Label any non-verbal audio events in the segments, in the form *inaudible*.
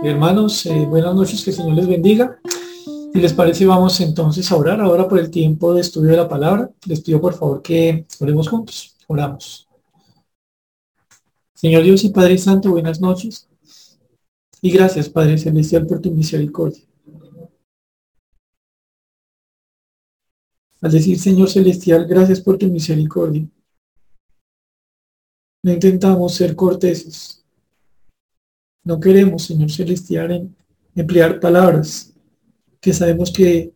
Hermanos, eh, buenas noches, que el Señor les bendiga. Si les parece, vamos entonces a orar ahora por el tiempo de estudio de la palabra. Les pido por favor que oremos juntos. Oramos. Señor Dios y Padre Santo, buenas noches. Y gracias, Padre Celestial, por tu misericordia. Al decir, Señor Celestial, gracias por tu misericordia. No intentamos ser corteses, no queremos, Señor Celestial, emplear palabras que sabemos que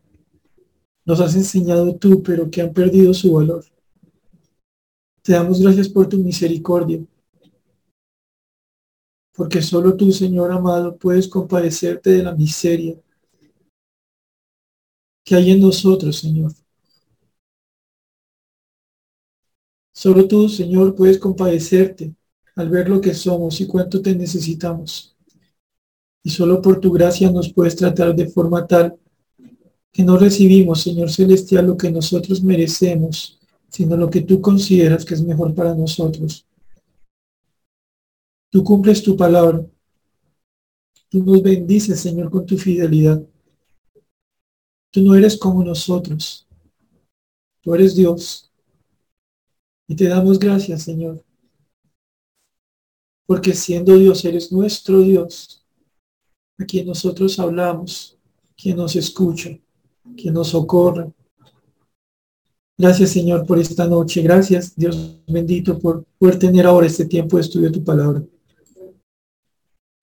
nos has enseñado tú, pero que han perdido su valor. Te damos gracias por tu misericordia, porque solo tú, Señor amado, puedes compadecerte de la miseria que hay en nosotros, Señor. Solo tú, Señor, puedes compadecerte al ver lo que somos y cuánto te necesitamos. Y solo por tu gracia nos puedes tratar de forma tal que no recibimos, Señor Celestial, lo que nosotros merecemos, sino lo que tú consideras que es mejor para nosotros. Tú cumples tu palabra. Tú nos bendices, Señor, con tu fidelidad. Tú no eres como nosotros. Tú eres Dios. Y te damos gracias, Señor, porque siendo Dios, eres nuestro Dios, a quien nosotros hablamos, quien nos escucha, quien nos socorre. Gracias Señor por esta noche. Gracias Dios bendito por poder tener ahora este tiempo de estudio de tu palabra.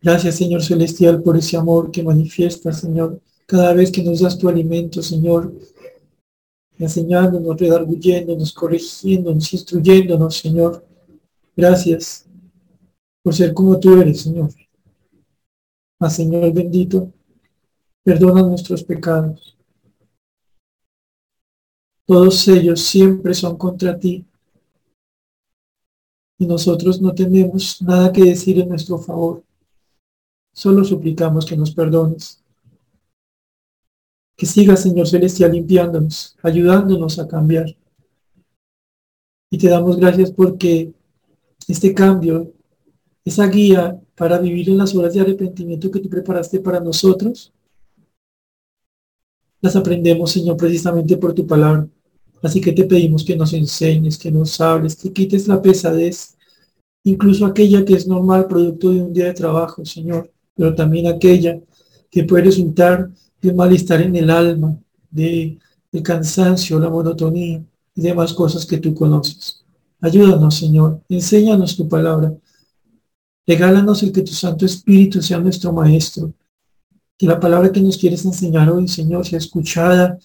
Gracias Señor Celestial por ese amor que manifiesta Señor cada vez que nos das tu alimento Señor, enseñándonos, redarguyéndonos, corrigiéndonos, instruyéndonos Señor. Gracias por ser como tú eres, Señor. Mas, Señor bendito, perdona nuestros pecados. Todos ellos siempre son contra ti. Y nosotros no tenemos nada que decir en nuestro favor. Solo suplicamos que nos perdones. Que siga, Señor Celestial, limpiándonos, ayudándonos a cambiar. Y te damos gracias porque este cambio esa guía para vivir en las horas de arrepentimiento que tú preparaste para nosotros, las aprendemos, Señor, precisamente por tu palabra. Así que te pedimos que nos enseñes, que nos hables, que quites la pesadez, incluso aquella que es normal, producto de un día de trabajo, Señor, pero también aquella que puede resultar de malestar en el alma, de, de cansancio, la monotonía y demás cosas que tú conoces. Ayúdanos, Señor, enséñanos tu palabra Regálanos el que tu Santo Espíritu sea nuestro Maestro. Que la palabra que nos quieres enseñar hoy, Señor, sea escuchada,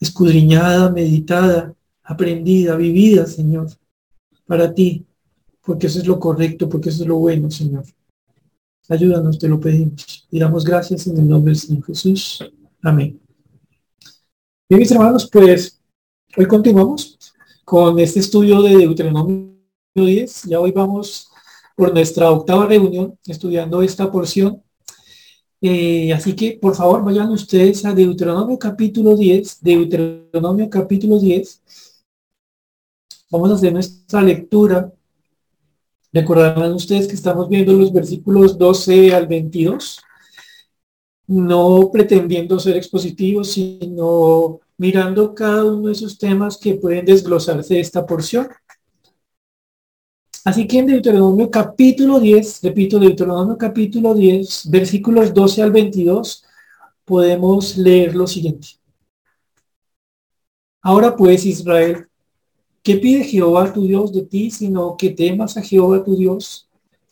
escudriñada, meditada, aprendida, vivida, Señor, para ti, porque eso es lo correcto, porque eso es lo bueno, Señor. Ayúdanos, te lo pedimos. Y damos gracias en el nombre del Señor Jesús. Amén. Bien, mis hermanos, pues hoy continuamos con este estudio de Deuteronomio 10. Ya hoy vamos por nuestra octava reunión estudiando esta porción. Eh, así que, por favor, vayan ustedes a Deuteronomio capítulo 10, Deuteronomio capítulo 10. Vamos a hacer nuestra lectura. Recordarán ustedes que estamos viendo los versículos 12 al 22, no pretendiendo ser expositivos, sino mirando cada uno de esos temas que pueden desglosarse de esta porción. Así que en Deuteronomio capítulo 10, repito, Deuteronomio capítulo 10, versículos 12 al 22, podemos leer lo siguiente. Ahora pues, Israel, ¿qué pide Jehová tu Dios de ti, sino que temas a Jehová tu Dios,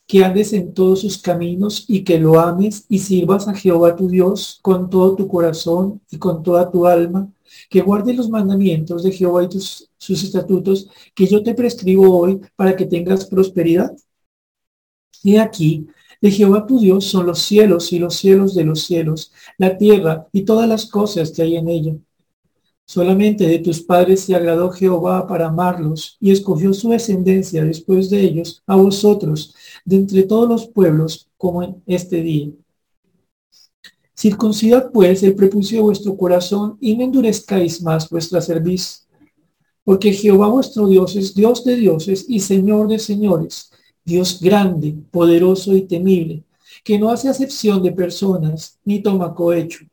que andes en todos sus caminos y que lo ames y sirvas a Jehová tu Dios con todo tu corazón y con toda tu alma, que guardes los mandamientos de Jehová y sus estatutos que yo te prescribo hoy para que tengas prosperidad. Y aquí, de Jehová tu Dios son los cielos y los cielos de los cielos, la tierra y todas las cosas que hay en ella. Solamente de tus padres se agradó Jehová para amarlos y escogió su descendencia después de ellos a vosotros, de entre todos los pueblos, como en este día. Circuncidad pues el prepucio de vuestro corazón y no endurezcáis más vuestra cerviz. Porque Jehová vuestro Dios es Dios de dioses y Señor de señores, Dios grande, poderoso y temible, que no hace acepción de personas ni toma cohecho,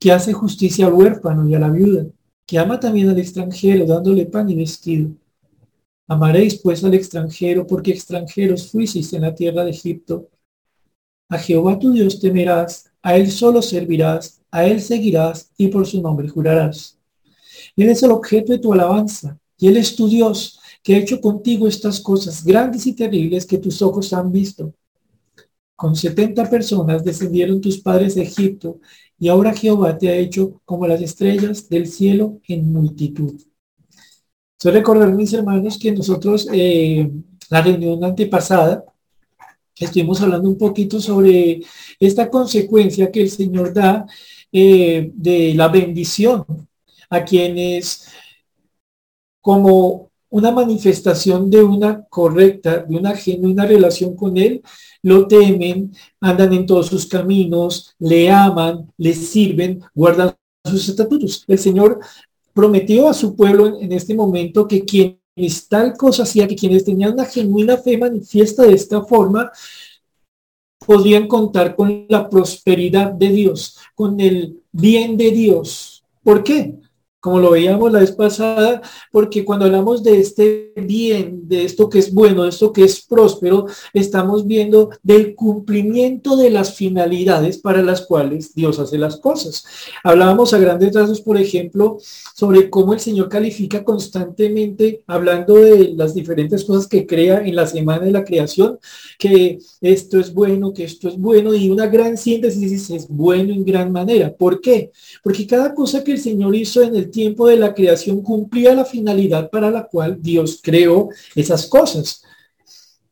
que hace justicia al huérfano y a la viuda, que ama también al extranjero dándole pan y vestido. Amaréis pues al extranjero porque extranjeros fuisteis en la tierra de Egipto. A Jehová tu Dios temerás, a él solo servirás, a él seguirás y por su nombre jurarás. Él es el objeto de tu alabanza y él es tu Dios que ha hecho contigo estas cosas grandes y terribles que tus ojos han visto. Con setenta personas descendieron tus padres de Egipto, y ahora Jehová te ha hecho como las estrellas del cielo en multitud. Soy recordar, mis hermanos, que nosotros, eh, la reunión antepasada, estuvimos hablando un poquito sobre esta consecuencia que el Señor da eh, de la bendición a quienes como una manifestación de una correcta, de una genuina relación con Él, lo temen, andan en todos sus caminos, le aman, le sirven, guardan sus estatutos. El Señor prometió a su pueblo en, este momento que quienes tal cosa hacía, que quienes tenían una genuina fe manifiesta de esta forma, podrían contar con la prosperidad de Dios, con el bien de Dios. ¿Por qué? Como lo veíamos la vez pasada, porque cuando hablamos de este bien, de esto que es bueno, de esto que es próspero, estamos viendo del cumplimiento de las finalidades para las cuales Dios hace las cosas. Hablábamos a grandes rasgos, por ejemplo, sobre cómo el Señor califica constantemente, hablando de las diferentes cosas que crea en la semana de la creación, que esto es bueno, que esto es bueno, y una gran síntesis es bueno en gran manera. ¿Por qué? Porque cada cosa que el Señor hizo en el tiempo de la creación cumplía la finalidad para la cual Dios creó esas cosas.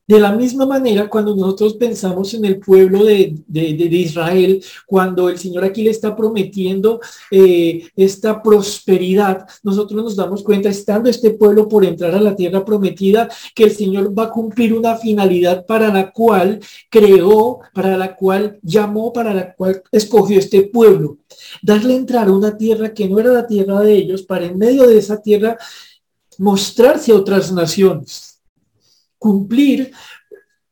De la misma manera, cuando nosotros pensamos en el pueblo de, Israel, cuando el Señor aquí le está prometiendo eh, esta prosperidad, nosotros nos damos cuenta, estando este pueblo por entrar a la tierra prometida, que el Señor va a cumplir una finalidad para la cual creó, para la cual llamó, para la cual escogió este pueblo. Darle entrar a una tierra que no era la tierra de ellos, para en medio de esa tierra mostrarse a otras naciones cumplir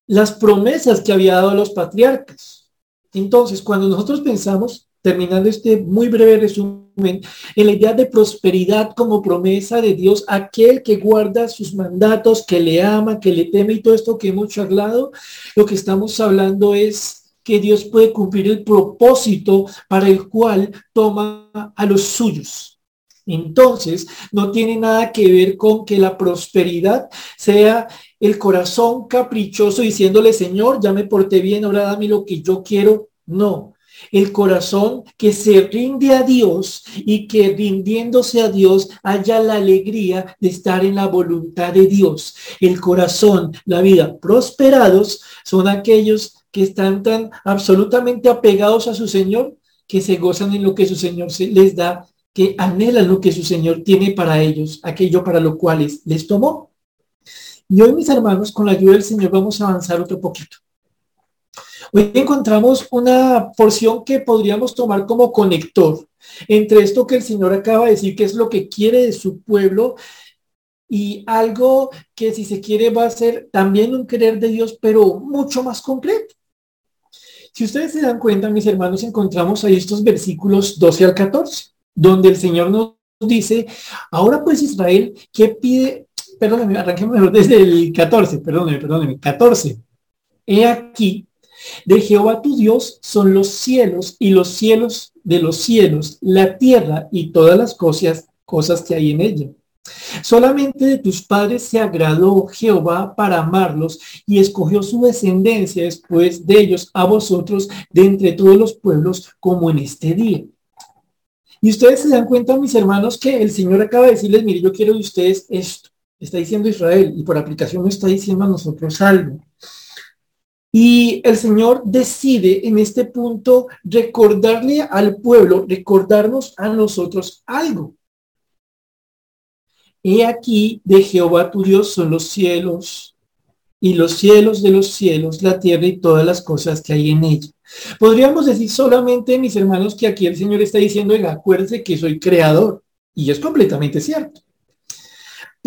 las promesas que había dado a los patriarcas. Entonces, cuando nosotros pensamos, terminando este muy breve resumen, en la idea de prosperidad como promesa de Dios, aquel que guarda sus mandatos, que le ama, que le teme y todo esto que hemos charlado, lo que estamos hablando es que Dios puede cumplir el propósito para el cual toma a los suyos. Entonces, no tiene nada que ver con que la prosperidad sea el corazón caprichoso diciéndole, Señor, ya me porté bien, ahora dame lo que yo quiero. No, el corazón que se rinde a Dios y que rindiéndose a Dios haya la alegría de estar en la voluntad de Dios. El corazón, la vida prosperados son aquellos que están tan absolutamente apegados a su Señor que se gozan en lo que su Señor les da que anhelan lo que su Señor tiene para ellos, aquello para lo cual les tomó. Y hoy, mis hermanos, con la ayuda del Señor vamos a avanzar otro poquito. Hoy encontramos una porción que podríamos tomar como conector entre esto que el Señor acaba de decir, que es lo que quiere de su pueblo, y algo que si se quiere va a ser también un querer de Dios, pero mucho más completo. Si ustedes se dan cuenta, mis hermanos, encontramos ahí estos versículos 12 al 14 donde el Señor nos dice, ahora pues Israel, ¿qué pide? Perdóneme, arranquemos *laughs* desde el 14, perdóneme, perdóneme, 14. He aquí, de Jehová tu Dios son los cielos y los cielos de los cielos, la tierra y todas las cosas, cosas que hay en ella. Solamente de tus padres se agradó Jehová para amarlos y escogió su descendencia después de ellos a vosotros de entre todos los pueblos como en este día. Y ustedes se dan cuenta, mis hermanos, que el Señor acaba de decirles, mire, yo quiero de ustedes esto. Está diciendo Israel y por aplicación no está diciendo a nosotros algo. Y el Señor decide en este punto recordarle al pueblo, recordarnos a nosotros algo. He aquí de Jehová tu Dios son los cielos y los cielos de los cielos, la tierra y todas las cosas que hay en ella. Podríamos decir solamente, mis hermanos, que aquí el Señor está diciendo, acuérdense que soy creador. Y es completamente cierto.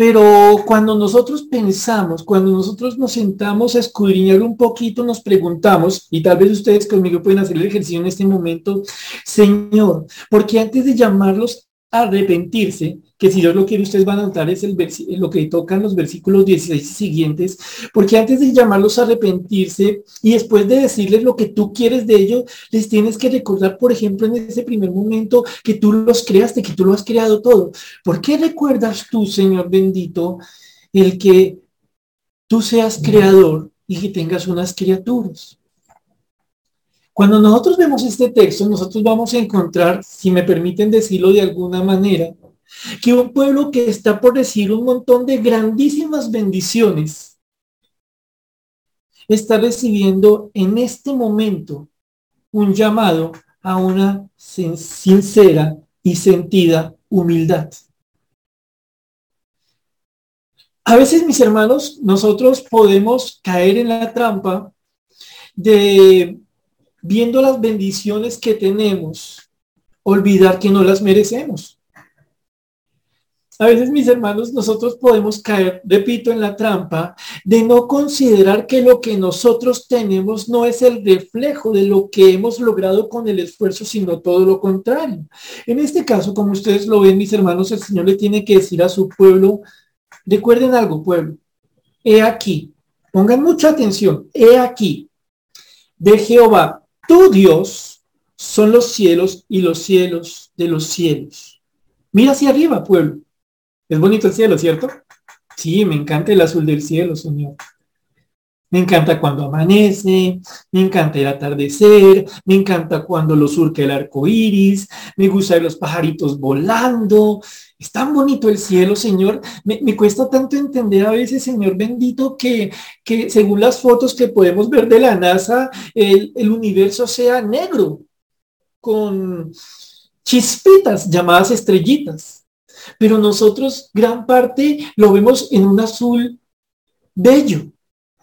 Pero cuando nosotros pensamos, cuando nosotros nos sentamos a escudriñar un poquito, nos preguntamos, y tal vez ustedes conmigo pueden hacer el ejercicio en este momento, Señor, porque antes de llamarlos a arrepentirse, que si Dios lo quiere, ustedes van a notar es el lo que tocan los versículos 16 y siguientes, porque antes de llamarlos a arrepentirse y después de decirles lo que tú quieres de ellos, les tienes que recordar, por ejemplo, en ese primer momento que tú los creaste, que tú lo has creado todo. ¿Por qué recuerdas tú, Señor bendito, el que tú seas creador y que tengas unas criaturas? Cuando nosotros vemos este texto, nosotros vamos a encontrar, si me permiten decirlo de alguna manera, que un pueblo que está por decir un montón de grandísimas bendiciones está recibiendo en este momento un llamado a una sincera y sentida humildad. A veces, mis hermanos, nosotros podemos caer en la trampa de, viendo las bendiciones que tenemos, olvidar que no las merecemos. A veces, mis hermanos, nosotros podemos caer, repito, en la trampa de no considerar que lo que nosotros tenemos no es el reflejo de lo que hemos logrado con el esfuerzo, sino todo lo contrario. En este caso, como ustedes lo ven, mis hermanos, el Señor le tiene que decir a su pueblo, recuerden algo, pueblo, he aquí, pongan mucha atención, he aquí, de Jehová, tu Dios, son los cielos y los cielos de los cielos. Mira hacia arriba, pueblo. Es bonito el cielo, ¿cierto? Sí, me encanta el azul del cielo, Señor. Me encanta cuando amanece, me encanta el atardecer, me encanta cuando lo surca el arco iris, me gusta los pajaritos volando. Es tan bonito el cielo, Señor. Me, cuesta tanto entender a veces, Señor bendito, que, que según las fotos que podemos ver de la NASA, el, el universo sea negro, con chispitas llamadas estrellitas pero nosotros gran parte lo vemos en un azul bello.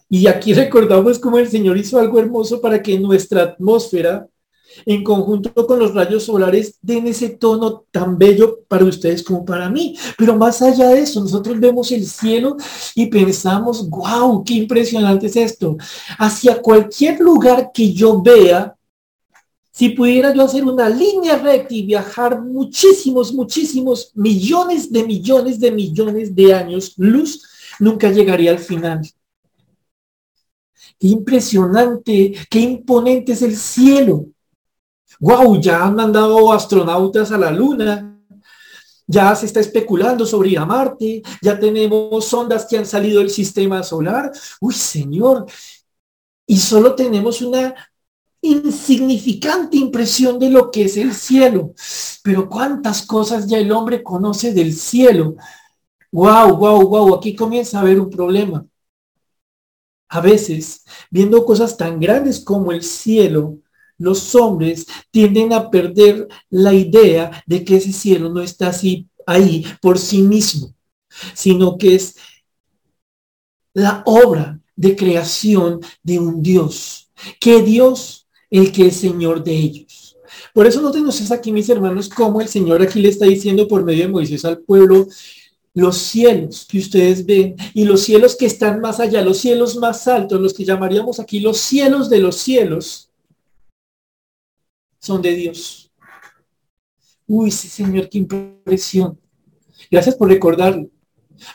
Y aquí recordamos cómo el Señor hizo algo hermoso para que nuestra atmósfera, en conjunto con los rayos solares, den ese tono tan bello para ustedes como para mí. Pero más allá de eso, nosotros vemos el cielo y pensamos, wow, qué impresionante es esto. Hacia cualquier lugar que yo vea, si pudiera yo hacer una línea recta y viajar muchísimos, muchísimos millones de millones de millones de años luz, nunca llegaría al final. Qué impresionante, qué imponente es el cielo. Wow, ya han mandado astronautas a la luna. Ya se está especulando sobre ir a Marte. Ya tenemos sondas que han salido del sistema solar. Uy, señor. Y solo tenemos una insignificante impresión de lo que es el cielo. Pero cuántas cosas ya el hombre conoce del cielo. Wow, wow, wow, aquí comienza a haber un problema. A veces, viendo cosas tan grandes como el cielo, los hombres tienden a perder la idea de que ese cielo no está así ahí por sí mismo, sino que es la obra de creación de un Dios, que Dios el que es Señor de ellos. Por eso no tenemos aquí, mis hermanos, como el Señor aquí le está diciendo por medio de Moisés al pueblo, los cielos que ustedes ven y los cielos que están más allá, los cielos más altos, los que llamaríamos aquí los cielos de los cielos, son de Dios. Uy, sí, Señor, qué impresión. Gracias por recordarlo.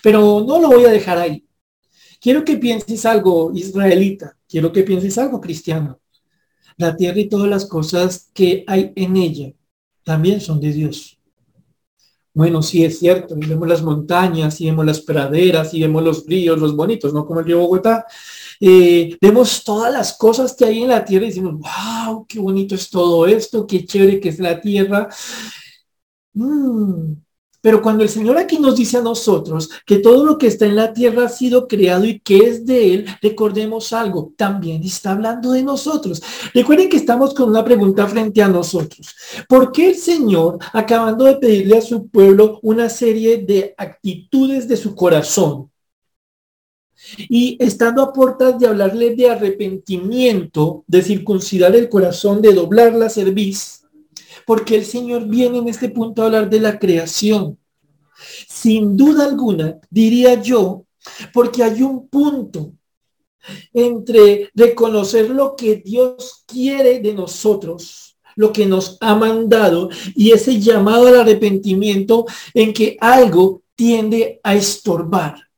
Pero no lo voy a dejar ahí. Quiero que pienses algo israelita, quiero que pienses algo cristiano. La tierra y todas las cosas que hay en ella también son de Dios. Bueno, sí es cierto, vemos las montañas, y vemos las praderas, y vemos los ríos, los bonitos, ¿no? Como el río Bogotá. Eh, vemos todas las cosas que hay en la tierra y decimos, wow, qué bonito es todo esto, qué chévere que es la tierra. Mm, pero cuando el Señor aquí nos dice a nosotros que todo lo que está en la tierra ha sido creado y que es de Él, recordemos algo, también está hablando de nosotros. Recuerden que estamos con una pregunta frente a nosotros. ¿Por qué el Señor, acabando de pedirle a su pueblo una serie de actitudes de su corazón, y estando a puertas de hablarle de arrepentimiento, de circuncidar el corazón, de doblar la cerviz, porque el Señor viene en este punto a hablar de la creación. Sin duda alguna, diría yo, porque hay un punto entre reconocer lo que Dios quiere de nosotros, lo que nos ha mandado, y ese llamado al arrepentimiento en que algo tiende a estorbar.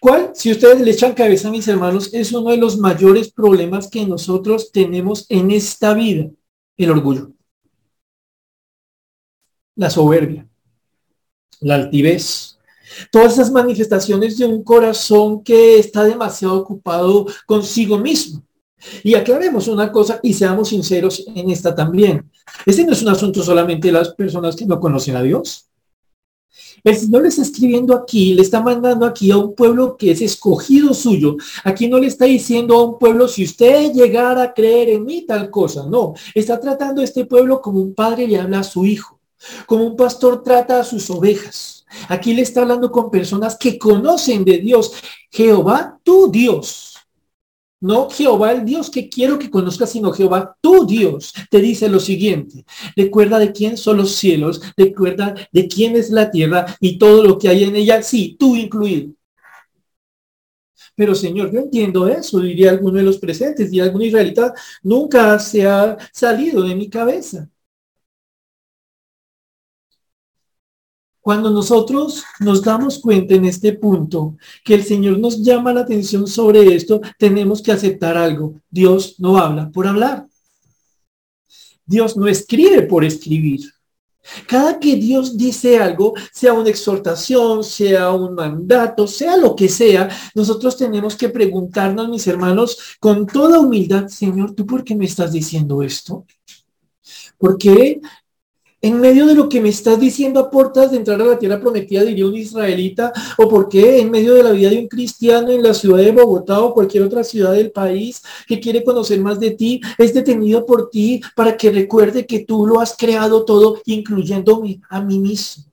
¿Cuál? Si ustedes le echan cabeza a mis hermanos, es uno de los mayores problemas que nosotros tenemos en esta vida, el orgullo, la soberbia, la altivez, todas esas manifestaciones de un corazón que está demasiado ocupado consigo mismo. Y aclaremos una cosa y seamos sinceros en esta también. Este no es un asunto solamente de las personas que no conocen a Dios. El Señor le está escribiendo aquí, le está mandando aquí a un pueblo que es escogido suyo. Aquí no le está diciendo a un pueblo, si usted llegara a creer en mí, tal cosa. No, está tratando a este pueblo como un padre le habla a su hijo, como un pastor trata a sus ovejas. Aquí le está hablando con personas que conocen de Dios. Jehová, tu Dios. No Jehová el Dios que quiero que conozcas, sino Jehová tu Dios. Te dice lo siguiente. Recuerda de quién son los cielos, recuerda de quién es la tierra y todo lo que hay en ella, sí, tú incluido. Pero Señor, yo entiendo eso, diría alguno de los presentes, y algún israelita nunca se ha salido de mi cabeza. Cuando nosotros nos damos cuenta en este punto que el Señor nos llama la atención sobre esto, tenemos que aceptar algo. Dios no habla por hablar. Dios no escribe por escribir. Cada que Dios dice algo, sea una exhortación, sea un mandato, sea lo que sea, nosotros tenemos que preguntarnos, mis hermanos, con toda humildad, Señor, ¿tú por qué me estás diciendo esto? ¿Por qué en medio de lo que me estás diciendo a puertas de entrar a la tierra prometida, diría un israelita, o por qué en medio de la vida de un cristiano en la ciudad de Bogotá o cualquier otra ciudad del país que quiere conocer más de ti, es detenido por ti para que recuerde que tú lo has creado todo, incluyéndome a mí mismo.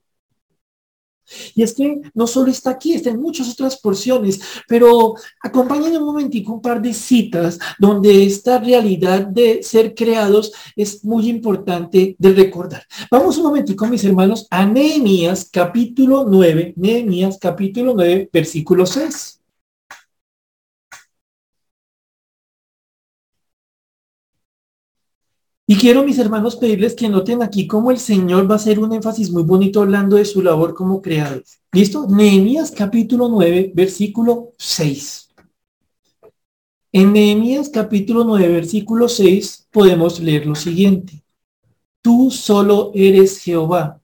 Y es que no solo está aquí, está en muchas otras porciones, pero acompáñenme un momentico un par de citas donde esta realidad de ser creados es muy importante de recordar. Vamos un momentico, mis hermanos, a Nehemías capítulo 9, Nehemías capítulo 9, versículo 6. Y quiero, mis hermanos, pedirles que noten aquí cómo el Señor va a hacer un énfasis muy bonito hablando de su labor como creadores. ¿Listo? Nehemías capítulo 9, versículo 6. En Nehemías capítulo 9, versículo 6 podemos leer lo siguiente. Tú solo eres Jehová.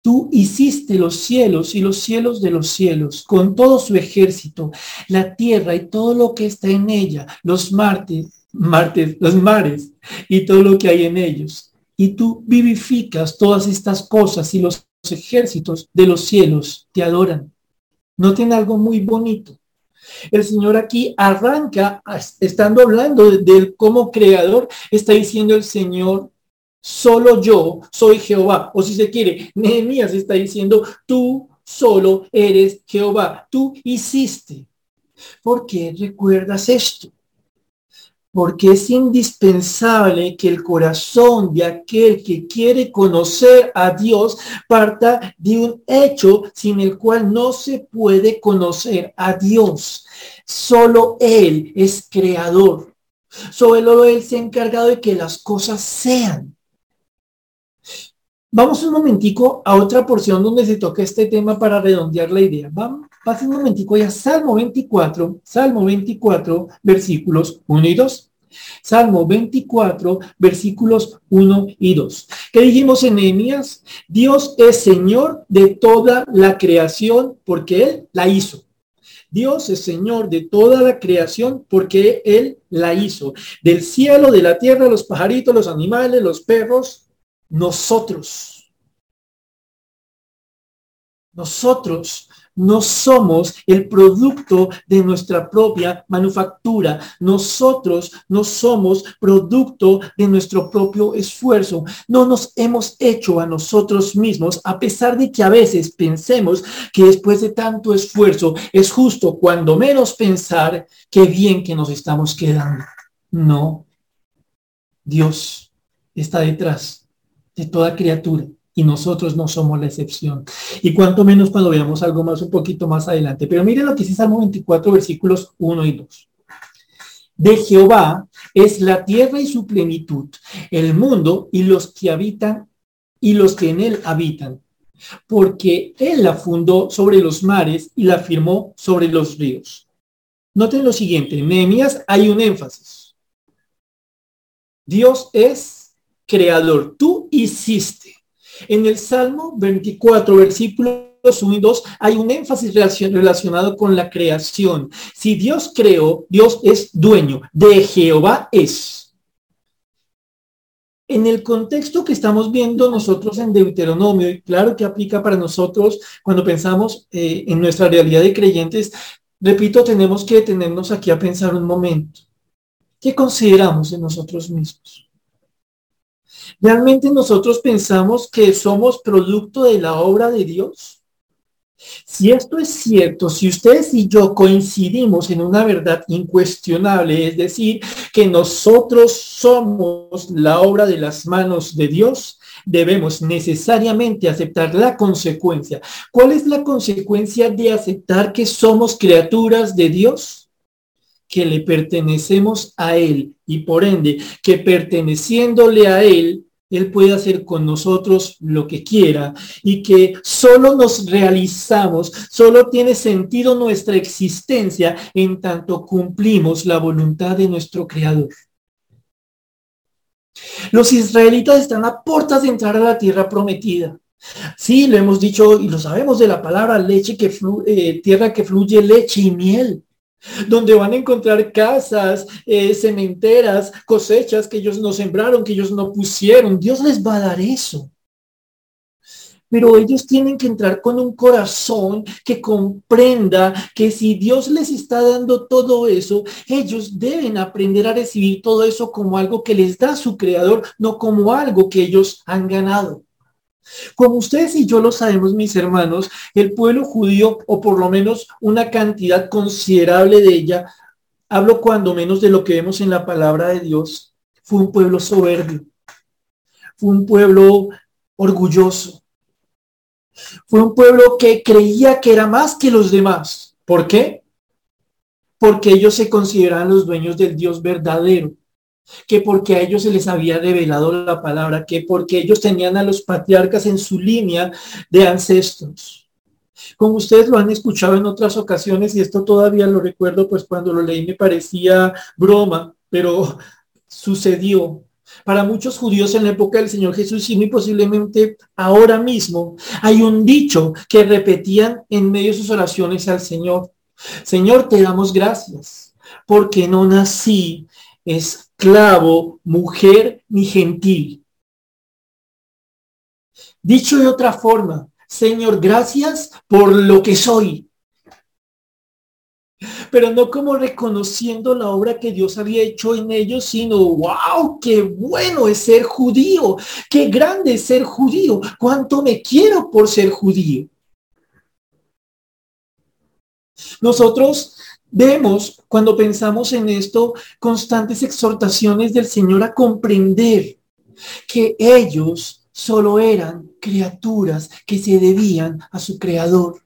Tú hiciste los cielos y los cielos de los cielos, con todo su ejército, la tierra y todo lo que está en ella, los martes, martes, los mares y todo lo que hay en ellos. Y tú vivificas todas estas cosas y los ejércitos de los cielos te adoran. Noten algo muy bonito. El Señor aquí arranca, estando hablando del como creador, está diciendo el Señor, solo yo soy Jehová. O si se quiere, Nehemías está diciendo, tú solo eres Jehová. Tú hiciste. ¿Por qué recuerdas esto? Porque es indispensable que el corazón de aquel que quiere conocer a Dios parta de un hecho sin el cual no se puede conocer a Dios. Solo Él es creador. Solo Él se ha encargado de que las cosas sean. Vamos un momentico a otra porción donde se toca este tema para redondear la idea. Vamos, pase un momentico ya Salmo 24, Salmo 24, versículos 1 y 2. Salmo 24, versículos 1 y 2. ¿Qué dijimos en Nehemías? Dios es Señor de toda la creación porque Él la hizo. Dios es Señor de toda la creación porque Él la hizo. Del cielo, de la tierra, los pajaritos, los animales, los perros, nosotros. Nosotros no somos el producto de nuestra propia manufactura. Nosotros no somos producto de nuestro propio esfuerzo. No nos hemos hecho a nosotros mismos, a pesar de que a veces pensemos que después de tanto esfuerzo es justo cuando menos pensar qué bien que nos estamos quedando. No. Dios está detrás de toda criatura y nosotros no somos la excepción. Y cuanto menos cuando veamos algo más un poquito más adelante. Pero miren lo que dice Salmo 24, versículos 1 y 2. De Jehová es la tierra y su plenitud, el mundo y los que habitan y los que en él habitan, porque él la fundó sobre los mares y la firmó sobre los ríos. Noten lo siguiente, en Nehemías hay un énfasis. Dios es creador, tú hiciste. En el Salmo 24, versículos 1 y 2, hay un énfasis relacionado con la creación. Si Dios creó, Dios es dueño, de Jehová es. En el contexto que estamos viendo nosotros en Deuteronomio, y claro que aplica para nosotros cuando pensamos eh, en nuestra realidad de creyentes, repito, tenemos que detenernos aquí a pensar un momento. ¿Qué consideramos en nosotros mismos? ¿Realmente nosotros pensamos que somos producto de la obra de Dios? Si esto es cierto, si ustedes y yo coincidimos en una verdad incuestionable, es decir, que nosotros somos la obra de las manos de Dios, debemos necesariamente aceptar la consecuencia. ¿Cuál es la consecuencia de aceptar que somos criaturas de Dios? Que le pertenecemos a Él y por ende que perteneciéndole a Él, él puede hacer con nosotros lo que quiera y que solo nos realizamos, solo tiene sentido nuestra existencia en tanto cumplimos la voluntad de nuestro Creador. Los israelitas están a puertas de entrar a la tierra prometida. Sí, lo hemos dicho y lo sabemos de la palabra leche que eh, tierra que fluye leche y miel donde van a encontrar casas, eh, cementeras, cosechas que ellos no sembraron, que ellos no pusieron. Dios les va a dar eso. Pero ellos tienen que entrar con un corazón que comprenda que si Dios les está dando todo eso, ellos deben aprender a recibir todo eso como algo que les da su creador, no como algo que ellos han ganado. Como ustedes y yo lo sabemos, mis hermanos, el pueblo judío, o por lo menos una cantidad considerable de ella, hablo cuando menos de lo que vemos en la palabra de Dios, fue un pueblo soberbio, fue un pueblo orgulloso, fue un pueblo que creía que era más que los demás. ¿Por qué? Porque ellos se consideraban los dueños del Dios verdadero que porque a ellos se les había revelado la palabra, que porque ellos tenían a los patriarcas en su línea de ancestros. Como ustedes lo han escuchado en otras ocasiones, y esto todavía lo recuerdo, pues cuando lo leí me parecía broma, pero sucedió. Para muchos judíos en la época del Señor Jesús y muy posiblemente ahora mismo hay un dicho que repetían en medio de sus oraciones al Señor. Señor, te damos gracias porque no nací esclavo, mujer ni gentil. Dicho de otra forma, Señor, gracias por lo que soy. Pero no como reconociendo la obra que Dios había hecho en ellos, sino, wow, qué bueno es ser judío, qué grande es ser judío, cuánto me quiero por ser judío. Nosotros Vemos cuando pensamos en esto constantes exhortaciones del Señor a comprender que ellos solo eran criaturas que se debían a su Creador.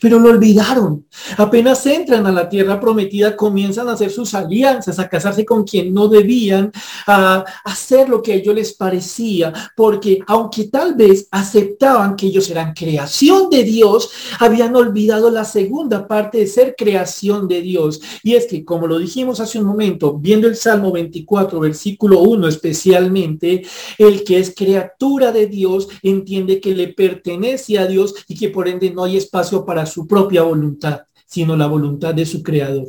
Pero lo olvidaron. Apenas entran a la tierra prometida, comienzan a hacer sus alianzas, a casarse con quien no debían, a hacer lo que a ellos les parecía, porque aunque tal vez aceptaban que ellos eran creación de Dios, habían olvidado la segunda parte de ser creación de Dios. Y es que, como lo dijimos hace un momento, viendo el Salmo 24, versículo 1 especialmente, el que es criatura de Dios entiende que le pertenece a Dios y que por ende no hay espacio para su propia voluntad, sino la voluntad de su creador.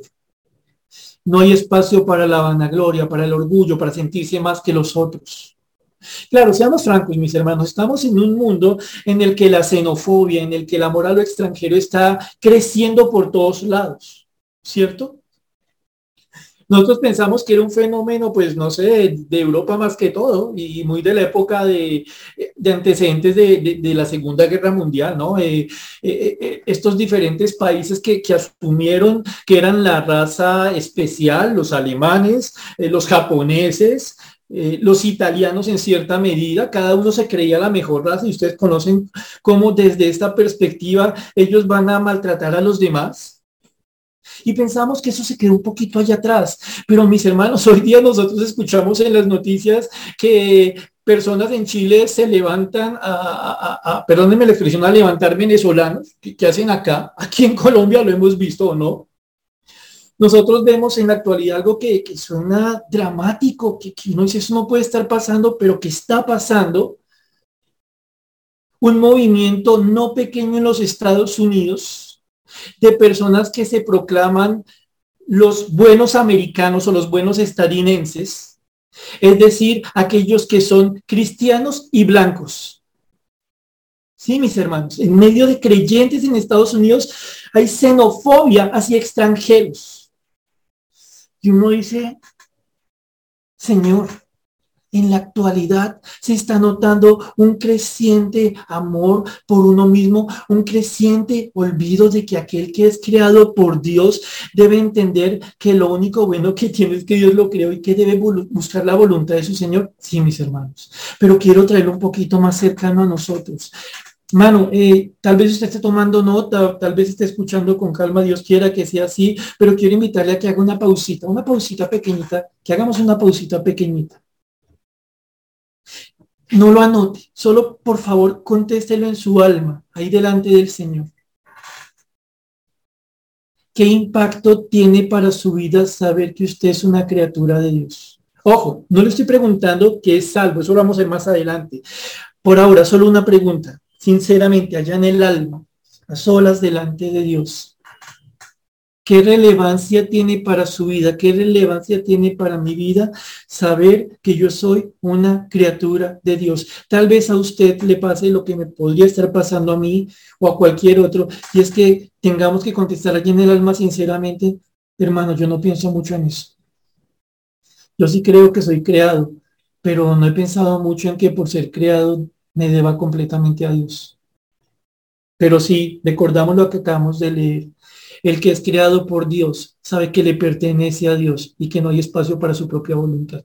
No hay espacio para la vanagloria, para el orgullo, para sentirse más que los otros. Claro, seamos francos, mis hermanos, estamos en un mundo en el que la xenofobia, en el que la moral lo extranjero está creciendo por todos lados, ¿cierto? Nosotros pensamos que era un fenómeno, pues no sé, de Europa más que todo y muy de la época de, antecedentes de, la Segunda Guerra Mundial, ¿no? Eh, eh, eh, estos diferentes países que, asumieron que eran la raza especial, los alemanes, los japoneses, los italianos en cierta medida, cada uno se creía la mejor raza y ustedes conocen cómo desde esta perspectiva ellos van a maltratar a los demás. Y pensamos que eso se quedó un poquito allá atrás. Pero mis hermanos, *laughs* hoy día nosotros escuchamos en las noticias que personas en Chile se levantan a, perdónenme la expresión, a levantar venezolanos. ¿Qué, hacen acá? Aquí en Colombia lo hemos visto o no. Nosotros vemos en la actualidad algo que, suena dramático, que, que uno dice eso no puede estar pasando, pero que está pasando. Un movimiento no pequeño en los Estados Unidos de personas que se proclaman los buenos americanos o los buenos estadounidenses, es decir, aquellos que son cristianos y blancos. Sí, mis hermanos, en medio de creyentes en Estados Unidos hay xenofobia hacia extranjeros. Y uno dice, Señor, en la actualidad se está notando un creciente amor por uno mismo, un creciente olvido de que aquel que es creado por Dios debe entender que lo único bueno que tiene es que Dios lo creó y que debe buscar la voluntad de su Señor. Sí, mis hermanos. Pero quiero traerlo un poquito más cercano a nosotros. Mano, eh, tal vez usted esté tomando nota, tal vez esté escuchando con calma, Dios quiera que sea así, pero quiero invitarle a que haga una pausita, una pausita pequeñita, que hagamos una pausita pequeñita. No lo anote, solo por favor contéstelo en su alma, ahí delante del Señor. ¿Qué impacto tiene para su vida saber que usted es una criatura de Dios? Ojo, no le estoy preguntando qué es salvo, eso lo vamos a ver más adelante. Por ahora, solo una pregunta sinceramente allá en el alma, a solas delante de Dios. ¿Qué relevancia tiene para su vida? ¿Qué relevancia tiene para mi vida saber que yo soy una criatura de Dios? Tal vez a usted le pase lo que me podría estar pasando a mí o a cualquier otro, y es que tengamos que contestar allí en el alma sinceramente, hermano, yo no pienso mucho en eso. Yo sí creo que soy creado, pero no he pensado mucho en que por ser creado me deba completamente a Dios. Pero si recordamos lo que acabamos de leer, el que es creado por Dios sabe que le pertenece a Dios y que no hay espacio para su propia voluntad.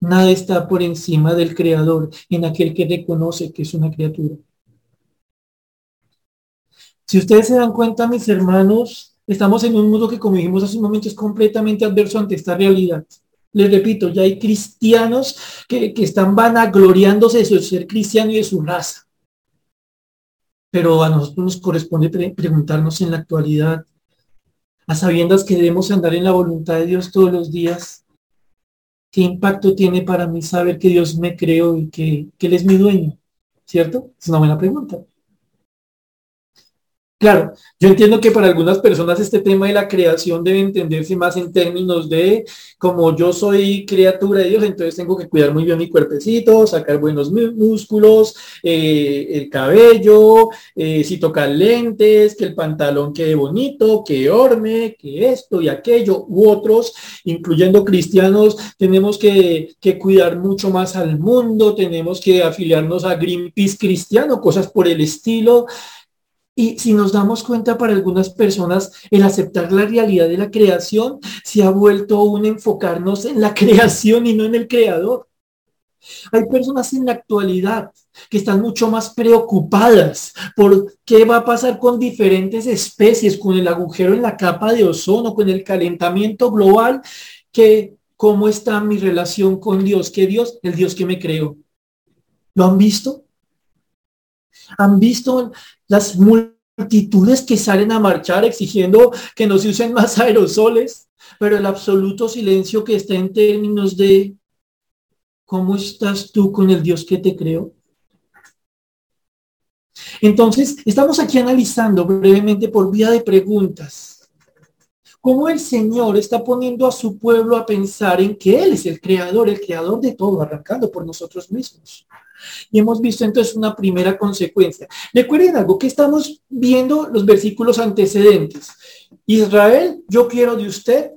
Nada está por encima del creador en aquel que reconoce que es una criatura. Si ustedes se dan cuenta, mis hermanos, estamos en un mundo que, como dijimos hace un momento, es completamente adverso ante esta realidad. Les repito, ya hay cristianos que, están vanagloriándose de su ser cristiano y de su raza. Pero a nosotros nos corresponde preguntarnos en la actualidad, a sabiendas que debemos andar en la voluntad de Dios todos los días, ¿qué impacto tiene para mí saber que Dios me creó y que, que Él es mi dueño? ¿Cierto? Es una buena pregunta. Claro, yo entiendo que para algunas personas este tema de la creación debe entenderse más en términos de como yo soy criatura de Dios, entonces tengo que cuidar muy bien mi cuerpecito, sacar buenos músculos, eh, el cabello, eh, si tocar lentes, que el pantalón quede bonito, que orme, que esto y aquello, u otros, incluyendo cristianos, tenemos que, que cuidar mucho más al mundo, tenemos que afiliarnos a Greenpeace cristiano, cosas por el estilo. Y si nos damos cuenta para algunas personas, el aceptar la realidad de la creación se ha vuelto un enfocarnos en la *laughs* creación y no en el creador. Hay personas en la actualidad que están mucho más preocupadas por qué va a pasar con diferentes especies, con el agujero en la capa de ozono, con el calentamiento global, que cómo está mi relación con Dios, que Dios, el Dios que me creó. ¿Lo han visto? ¿Han visto las multitudes que salen a marchar exigiendo que no se usen más aerosoles? Pero el absoluto silencio que está en términos de ¿cómo estás tú con el Dios que te creó? Entonces, estamos aquí analizando brevemente por vía de preguntas cómo el Señor está poniendo a su pueblo a pensar en que Él es el creador, el creador de todo, arrancando por nosotros mismos. Y hemos visto entonces una primera consecuencia. Recuerden algo que estamos viendo los versículos antecedentes. Israel, yo quiero de usted,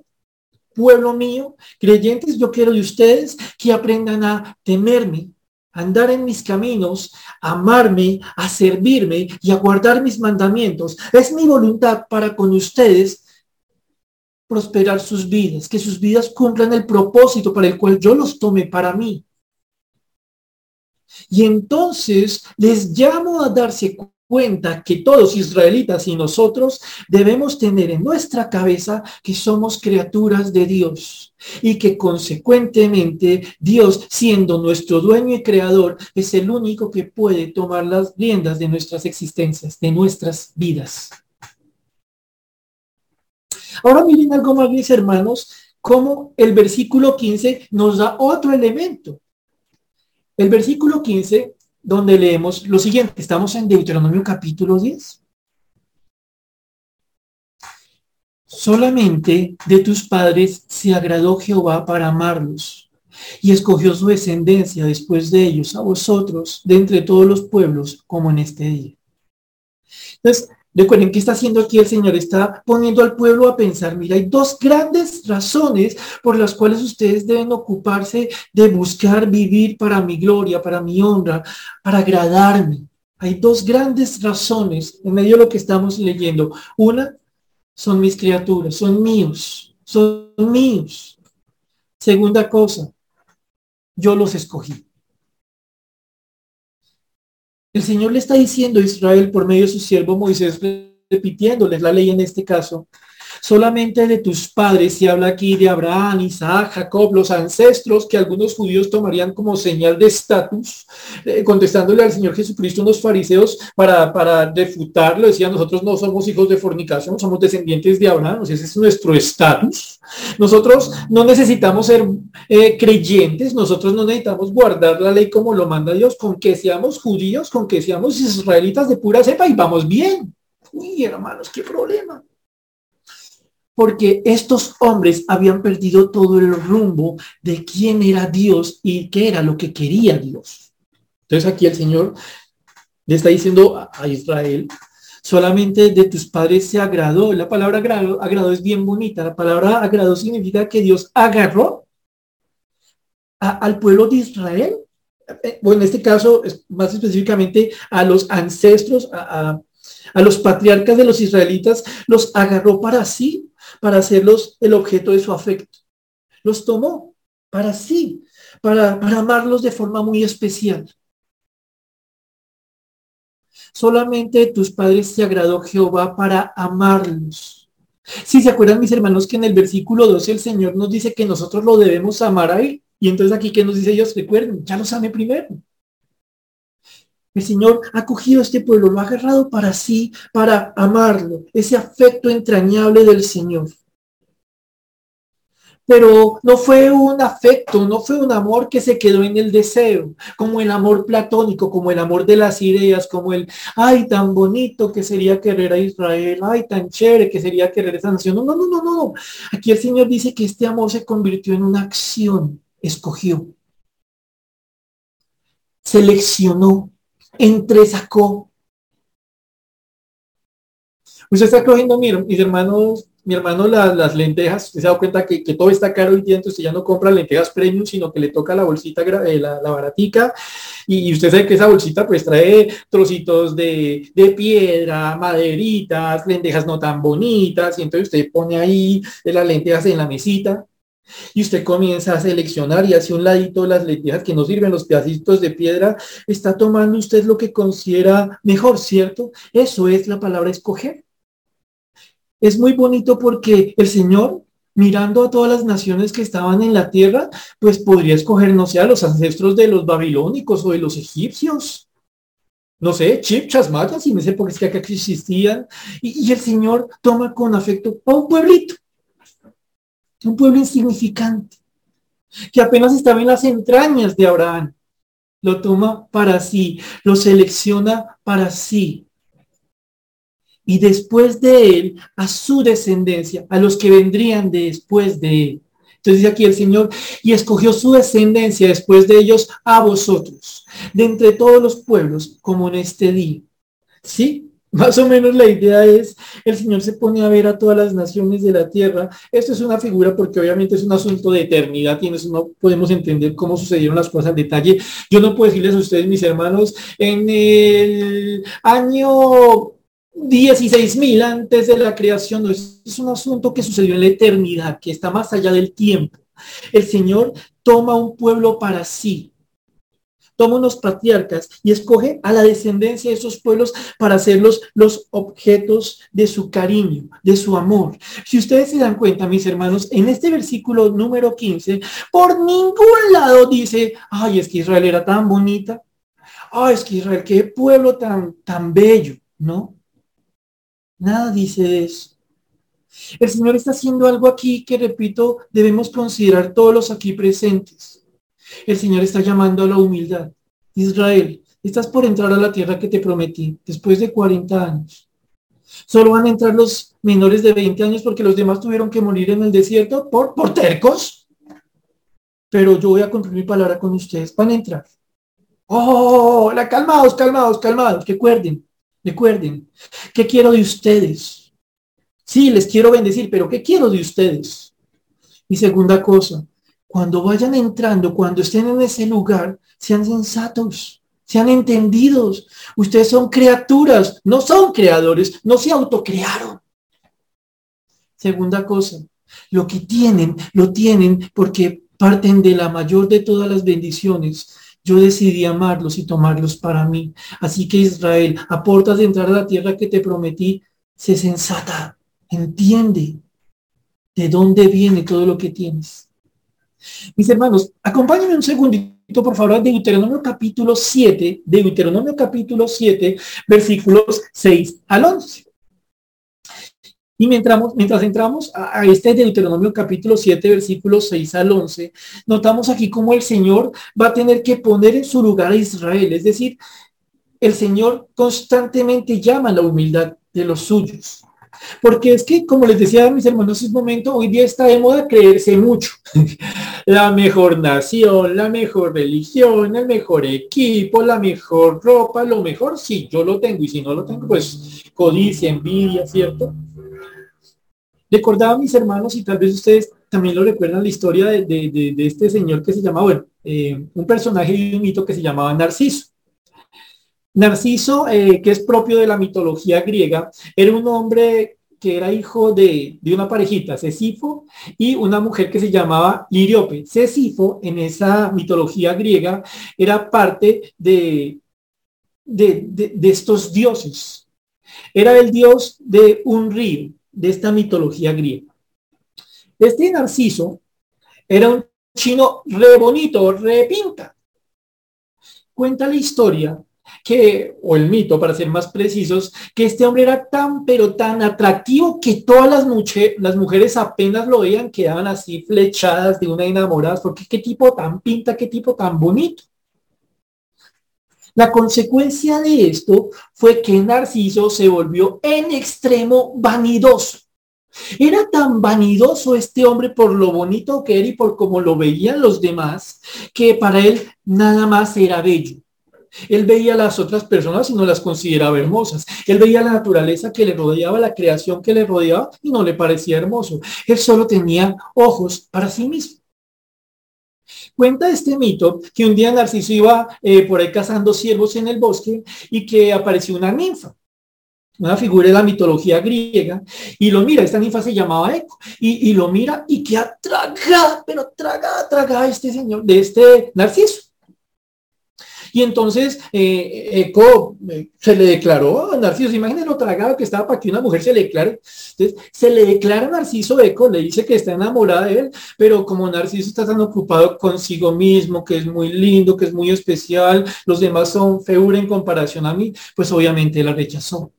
pueblo mío, creyentes, yo quiero de ustedes que aprendan a temerme, andar en mis caminos, amarme, a servirme y a guardar mis mandamientos. Es mi voluntad para con ustedes prosperar sus vidas, que sus vidas cumplan el propósito para el cual yo los tome para mí. Y entonces les llamo a darse cuenta que todos israelitas y nosotros debemos tener en nuestra cabeza que somos criaturas de Dios y que consecuentemente Dios, siendo nuestro dueño y creador, es el único que puede tomar las riendas de nuestras existencias, de nuestras vidas. Ahora miren algo más, mis hermanos, como el versículo 15 nos da otro elemento. El versículo 15 donde leemos lo siguiente. Estamos en Deuteronomio capítulo 10. Solamente de tus padres se agradó Jehová para amarlos y escogió su descendencia después de ellos a vosotros de entre todos los pueblos como en este día. Recuerden, ¿qué está haciendo aquí el Señor? Está poniendo al pueblo a pensar, mira, hay dos grandes razones por las cuales ustedes deben ocuparse de buscar vivir para mi gloria, para mi honra, para agradarme. Hay dos grandes razones en medio de lo que estamos leyendo. Una, son mis criaturas, son míos, son míos. Segunda cosa, yo los escogí. El Señor le está diciendo a Israel por medio de su siervo Moisés, repitiéndoles la ley en este caso, solamente de tus padres, se habla aquí de Abraham, Isaac, Jacob, los ancestros que algunos judíos tomarían como señal de estatus, eh, contestándole al Señor Jesucristo unos fariseos para, para refutarlo, decían, nosotros no somos hijos de fornicación, somos descendientes de Abraham, ese es nuestro estatus. Nosotros no necesitamos ser eh, creyentes, nosotros no necesitamos guardar la ley como lo manda Dios, con que seamos judíos, con que seamos israelitas de pura cepa y vamos bien. Uy, hermanos, qué problema porque estos hombres habían perdido todo el rumbo de quién era Dios y qué era lo que quería Dios. Entonces aquí el Señor le está diciendo a Israel, solamente de tus padres se agradó. La palabra agrado, agrado es bien bonita. La palabra agrado significa que Dios agarró al pueblo de Israel. Eh, bueno, en este caso, más específicamente a los ancestros, a los patriarcas de los israelitas, los agarró para sí para hacerlos el objeto de su afecto. Los tomó para sí, para, para amarlos de forma muy especial. Solamente tus padres se agradó Jehová para amarlos. Si se acuerdan mis hermanos que en el versículo 12 el Señor nos dice que nosotros lo debemos amar a Él. Y entonces aquí que nos dice ellos, recuerden, ya los amé primero. El Señor ha cogido este pueblo, lo ha agarrado para sí, para amarlo, ese afecto entrañable del Señor. Pero no fue un afecto, no fue un amor que se quedó en el deseo, como el amor platónico, como el amor de las ideas, como el, ay, tan bonito que sería querer a Israel, ay, tan chévere que sería querer esa nación. No, no, no, no, no. Aquí el Señor dice que este amor se convirtió en una acción, escogió, seleccionó, entresacó. Usted está cogiendo, mis hermanos, mi hermano, las lentejas, usted se da cuenta que, todo está caro hoy día, entonces ya no compra lentejas premium, sino que le toca la bolsita, eh, la, la baratica, y, usted sabe que esa bolsita pues trae trocitos de, de, piedra, maderitas, lentejas no tan bonitas, y entonces usted pone ahí las lentejas en la mesita, y usted comienza a seleccionar y hace un ladito las lentejas que no sirven, los pedacitos de piedra, está tomando usted lo que considera mejor, ¿cierto? Eso es la palabra escoger. Es muy bonito porque el Señor, mirando a todas las naciones que estaban en la tierra, pues podría escoger, no sé, a los ancestros de los babilónicos o de los egipcios. No sé, chipchas, mayas, y me sé por qué es que acá existían. Y el Señor toma con afecto a un pueblito un pueblo insignificante, que apenas estaba en las entrañas de Abraham. Lo toma para sí, lo selecciona para sí. Y después de él, a su descendencia, a los que vendrían después de él. Entonces dice aquí el Señor, y escogió su descendencia después de ellos a vosotros, de entre todos los pueblos, como en este día. ¿Sí? Más o menos la idea es, el Señor se pone a ver a todas las naciones de la tierra. Esto es una figura porque obviamente es un asunto de eternidad y no podemos entender cómo sucedieron las cosas en detalle. Yo no puedo decirles a ustedes, mis hermanos, en el año 16 mil antes de la creación, es un asunto que sucedió en la eternidad, que está más allá del tiempo. El Señor toma un pueblo para sí, toma unos patriarcas y escoge a la descendencia de esos pueblos para hacerlos los objetos de su cariño, de su amor. Si ustedes se dan cuenta, mis hermanos, en este versículo número 15, por ningún lado dice, ay, es que Israel era tan bonita. Ay, es que Israel, qué pueblo tan, tan bello, ¿no? Nada dice de eso. El Señor está haciendo algo aquí que, repito, debemos considerar todos los aquí presentes. El Señor está llamando a la humildad. Israel, estás por entrar a la tierra que te prometí después de 40 años. Solo van a entrar los menores de 20 años porque los demás tuvieron que morir en el desierto por, por tercos. Pero yo voy a cumplir mi palabra con ustedes. Van a entrar. Oh, la, calmados, calmados, calmados. Recuerden, recuerden. ¿Qué quiero de ustedes? Sí, les quiero bendecir, pero ¿qué quiero de ustedes? Y segunda cosa, cuando vayan entrando, cuando estén en ese lugar, sean sensatos, sean entendidos. Ustedes son criaturas, no son creadores, no se autocrearon. Segunda cosa, lo que tienen, lo tienen porque parten de la mayor de todas las bendiciones. Yo decidí amarlos y tomarlos para mí. Así que Israel, aportas de entrar a la tierra que te prometí, sé sensata, entiende de dónde viene todo lo que tienes. Mis hermanos, acompáñenme un segundito, por favor, de Deuteronomio capítulo 7, de Deuteronomio capítulo 7, versículos 6 al 11. Y mientras, mientras entramos a, este Deuteronomio capítulo 7, versículos 6 al 11, notamos aquí cómo el Señor va a tener que poner en su lugar a Israel. Es decir, el Señor constantemente llama a la humildad de los suyos. Porque es que, como les decía a mis hermanos un momento, hoy día está de moda creerse mucho. *laughs* la mejor nación, la mejor religión, el mejor equipo, la mejor ropa, lo mejor, sí, yo lo tengo. Y si no lo tengo, pues codicia, envidia, ¿cierto? Recordaba a mis hermanos, y tal vez ustedes también lo recuerdan, la historia de, este señor que se llama, bueno, eh, un personaje y un mito que se llamaba Narciso. Narciso, eh, que es propio de la mitología griega, era un hombre que era hijo de, una parejita, Cesifo, y una mujer que se llamaba Liriope. Cesifo, en esa mitología griega, era parte de, de, de estos dioses. Era el dios de un río, de esta mitología griega. Este Narciso era un chino re bonito, re pinta. Cuenta la historia que, o el mito para ser más precisos, que este hombre era tan, pero tan atractivo que todas las, las mujeres apenas lo veían, quedaban así flechadas de una enamoradas, porque qué tipo tan pinta, qué tipo tan bonito. La consecuencia de esto fue que Narciso se volvió en extremo vanidoso. Era tan vanidoso este hombre por lo bonito que era y por cómo lo veían los demás, que para él nada más era bello. Él veía a las otras personas y no las consideraba hermosas. Él veía la naturaleza que le rodeaba, la creación que le rodeaba y no le parecía hermoso. Él solo tenía ojos para sí mismo. Cuenta este mito que un día Narciso iba eh, por ahí cazando ciervos en el bosque y que apareció una ninfa una figura de la mitología griega, y lo mira, esta ninfa se llamaba Eco, y, lo mira y que traga, pero traga, traga a este señor, de este Narciso. Y entonces eh, Eco eh, se le declaró a Narciso, imagínense lo tragado que estaba para que una mujer se le declare. Se le declara a Narciso Eco, le dice que está enamorada de él, pero como Narciso está tan ocupado consigo mismo, que es muy lindo, que es muy especial, los demás son feura en comparación a mí, pues obviamente la rechazó.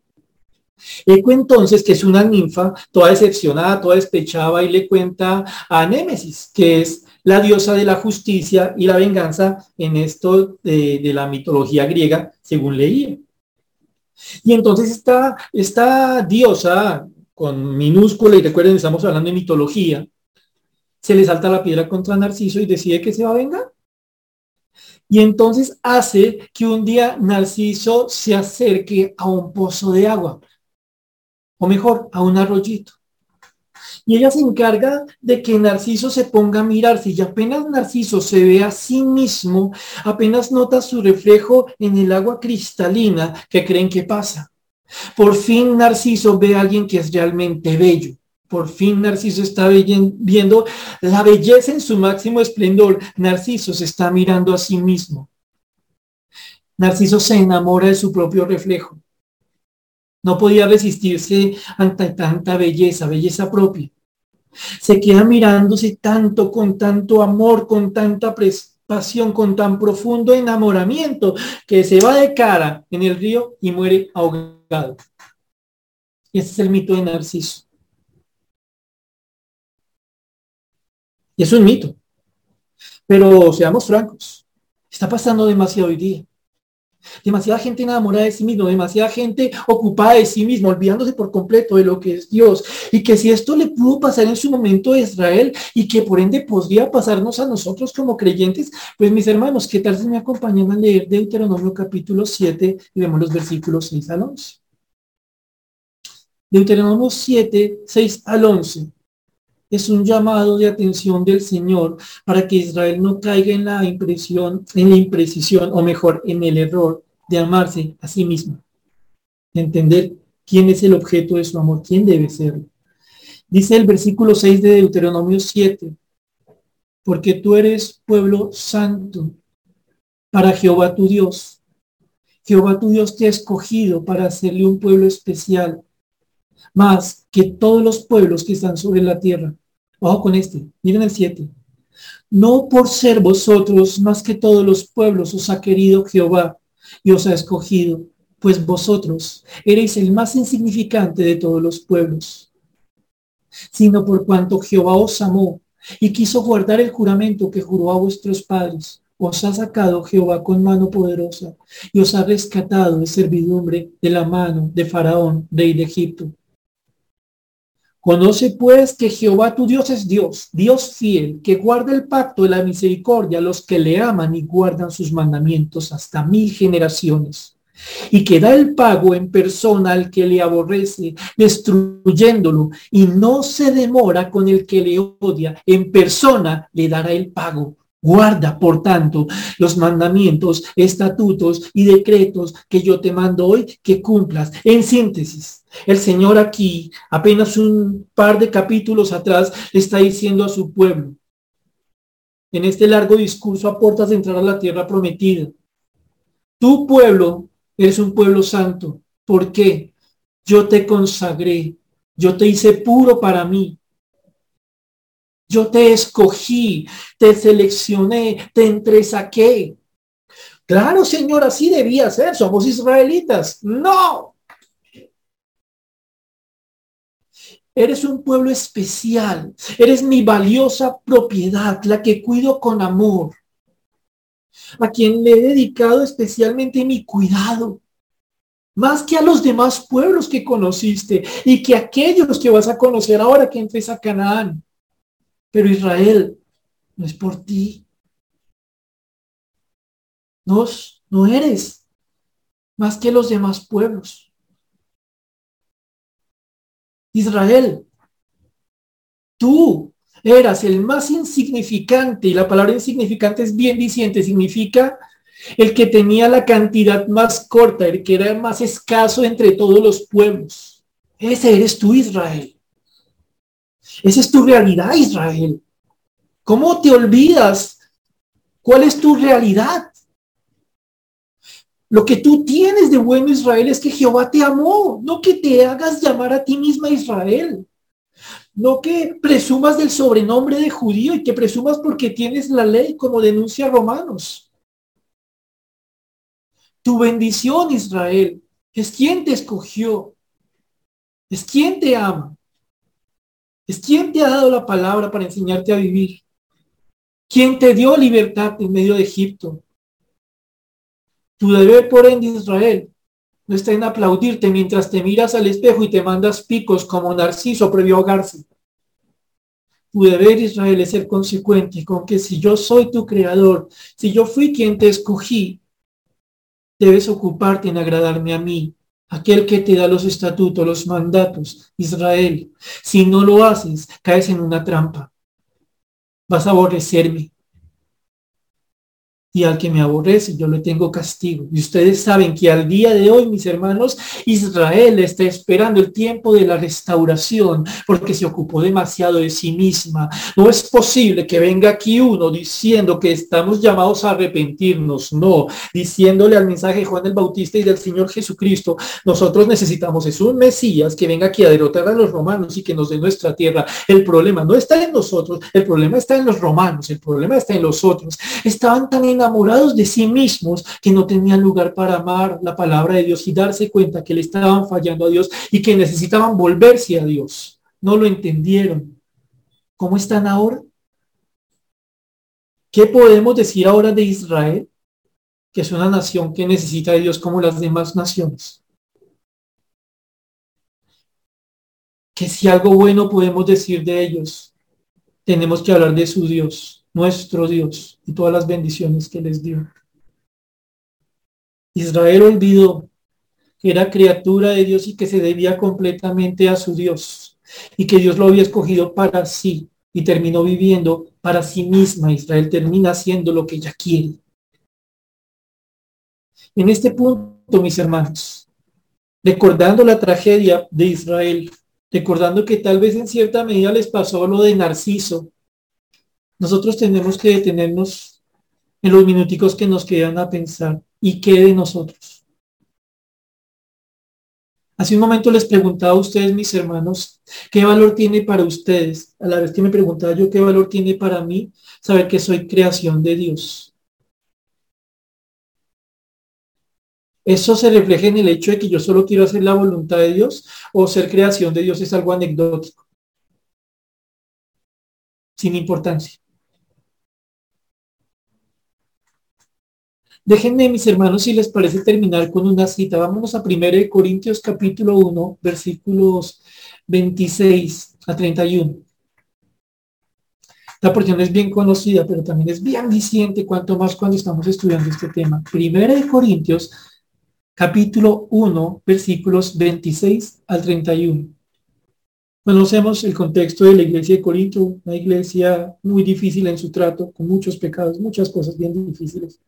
Eco entonces, que es una ninfa, toda decepcionada, toda despechada, y le cuenta a Némesis, que es la diosa de la justicia y la venganza en esto de, la mitología griega, según leía. Y entonces esta, esta diosa, con minúscula, y recuerden, estamos hablando de mitología, se le salta la piedra contra Narciso y decide que se va a vengar. Y entonces hace que un día Narciso se acerque a un pozo de agua, o mejor, a un arroyito. Y ella se encarga de que Narciso se ponga a mirarse y apenas Narciso se ve a sí mismo, apenas nota su reflejo en el agua cristalina que creen que pasa. Por fin Narciso ve a alguien que es realmente bello. Por fin Narciso está viendo la belleza en su máximo esplendor. Narciso se está mirando a sí mismo. Narciso se enamora de su propio reflejo. No podía resistirse ante tanta belleza, belleza propia. Se queda mirándose tanto, con tanto amor, con tanta pasión, con tan profundo enamoramiento, que se va de cara en el río y muere ahogado. Y ese es el mito de Narciso. Y es un mito. Pero seamos francos, está pasando demasiado hoy día. Demasiada gente enamorada de sí mismo, demasiada gente ocupada de sí mismo, olvidándose por completo de lo que es Dios. Y que si esto le pudo pasar en su momento a Israel y que por ende podría pasarnos a nosotros como creyentes, pues mis hermanos, ¿qué tal si me acompañan a leer Deuteronomio capítulo 7 y vemos los versículos 6 al 11? Deuteronomio 7, 6 al 11 es un llamado de atención del Señor para que Israel no caiga en la impresión, en la imprecisión, o mejor, en el error de amarse a sí mismo. De entender quién es el objeto de su amor, quién debe ser. Dice el versículo 6 de Deuteronomio 7, porque tú eres pueblo santo para Jehová tu Dios. Jehová tu Dios te ha escogido para hacerle un pueblo especial, más que todos los pueblos que están sobre la tierra. Ojo con este, miren el 7. No por ser vosotros más que todos los pueblos os ha querido Jehová y os ha escogido, pues vosotros eréis el más insignificante de todos los pueblos, sino por cuanto Jehová os amó y quiso guardar el juramento que juró a vuestros padres. Os ha sacado Jehová con mano poderosa y os ha rescatado de servidumbre de la mano de Faraón, rey de Egipto Conoce pues que Jehová tu Dios es Dios, Dios fiel, que guarda el pacto de la misericordia a los que le aman y guardan sus mandamientos hasta mil generaciones, y que da el pago en persona al que le aborrece, destruyéndolo, y no se demora con el que le odia, en persona le dará el pago. Guarda, por tanto, los mandamientos, estatutos y decretos que yo te mando hoy que cumplas. En síntesis, el Señor aquí, apenas un par de capítulos atrás, está diciendo a su pueblo, en este largo discurso a puertas de entrar a la tierra prometida, tu pueblo es un pueblo santo. ¿Por qué? Yo te consagré, yo te hice puro para mí, yo te escogí, te seleccioné, te entresaqué. Claro, Señor, así debía ser. Somos israelitas. No. Eres un pueblo especial. Eres mi valiosa propiedad, la que cuido con amor. A quien le he dedicado especialmente mi cuidado. Más que a los demás pueblos que conociste y que aquellos que vas a conocer ahora que entres a Canaán. Pero Israel, no es por ti. No, no eres más que los demás pueblos. Israel, tú eras el más insignificante, y la palabra insignificante es bien diciente, significa el que tenía la cantidad más corta, el que era más escaso entre todos los pueblos. Ese eres tú, Israel. Esa es tu realidad, Israel. ¿Cómo te olvidas? ¿Cuál es tu realidad? Lo que tú tienes de bueno, Israel, es que Jehová te amó, no que te hagas llamar a ti misma Israel. No que presumas del sobrenombre de judío y que presumas porque tienes la ley como denuncia Romanos. Tu bendición, Israel, es quien te escogió, es quien te ama. Es quien te ha dado la palabra para enseñarte a vivir. Quien te dio libertad en medio de Egipto. Tu deber, por ende, Israel, no está en aplaudirte mientras te miras al espejo y te mandas picos como Narciso previo ahogarse. Tu deber, Israel, es ser consecuente con que si yo soy tu creador, si yo fui quien te escogí, debes ocuparte en agradarme a mí aquel que te da los estatutos, los mandatos, Israel. Si no lo haces, caes en una trampa. Vas a aborrecerme. Y al que me aborrece yo le tengo castigo. Y ustedes saben que al día de hoy, mis hermanos, Israel está esperando el tiempo de la restauración porque se ocupó demasiado de sí misma. No es posible que venga aquí uno diciendo que estamos llamados a arrepentirnos, no, diciéndole al mensaje de Juan el Bautista y del Señor Jesucristo, nosotros necesitamos es un Mesías que venga aquí a derrotar a los romanos y que nos dé nuestra tierra. El problema no está en nosotros, el problema está en los romanos, el problema está en los otros. Estaban tan enamorados de sí mismos que no tenían lugar para amar la palabra de Dios y darse cuenta que le estaban fallando a Dios y que necesitaban volverse a Dios. No lo entendieron. ¿Cómo están ahora? ¿Qué podemos decir ahora de Israel? Que es una nación que necesita de Dios como las demás naciones. Que si algo bueno podemos decir de ellos, tenemos que hablar de su Dios nuestro Dios, y todas las bendiciones que les dio. Israel olvidó que era criatura de Dios y que se debía completamente a su Dios, y que Dios lo había escogido para sí, y terminó viviendo para sí misma. Israel termina haciendo lo que ella quiere. En este punto, mis hermanos, recordando la tragedia de Israel, recordando que tal vez en cierta medida les pasó lo de Narciso, nosotros tenemos que detenernos en los minuticos que nos quedan a pensar y qué de nosotros. Hace un momento les preguntaba a ustedes, mis hermanos, qué valor tiene para ustedes, a la vez que me preguntaba yo qué valor tiene para mí saber que soy creación de Dios. ¿Eso se refleja en el hecho de que yo solo quiero hacer la voluntad de Dios o ser creación de Dios es algo anecdótico? Sin importancia. Déjenme, mis hermanos, si les parece terminar con una cita. Vámonos a 1 Corintios capítulo 1, versículos 26 a 31. La porción es bien conocida, pero también es bien diciente, cuanto más cuando estamos estudiando este tema. 1 Corintios capítulo 1, versículos 26 al 31. Conocemos el contexto de la iglesia de Corinto, una iglesia muy difícil en su trato, con muchos pecados, muchas cosas bien difíciles.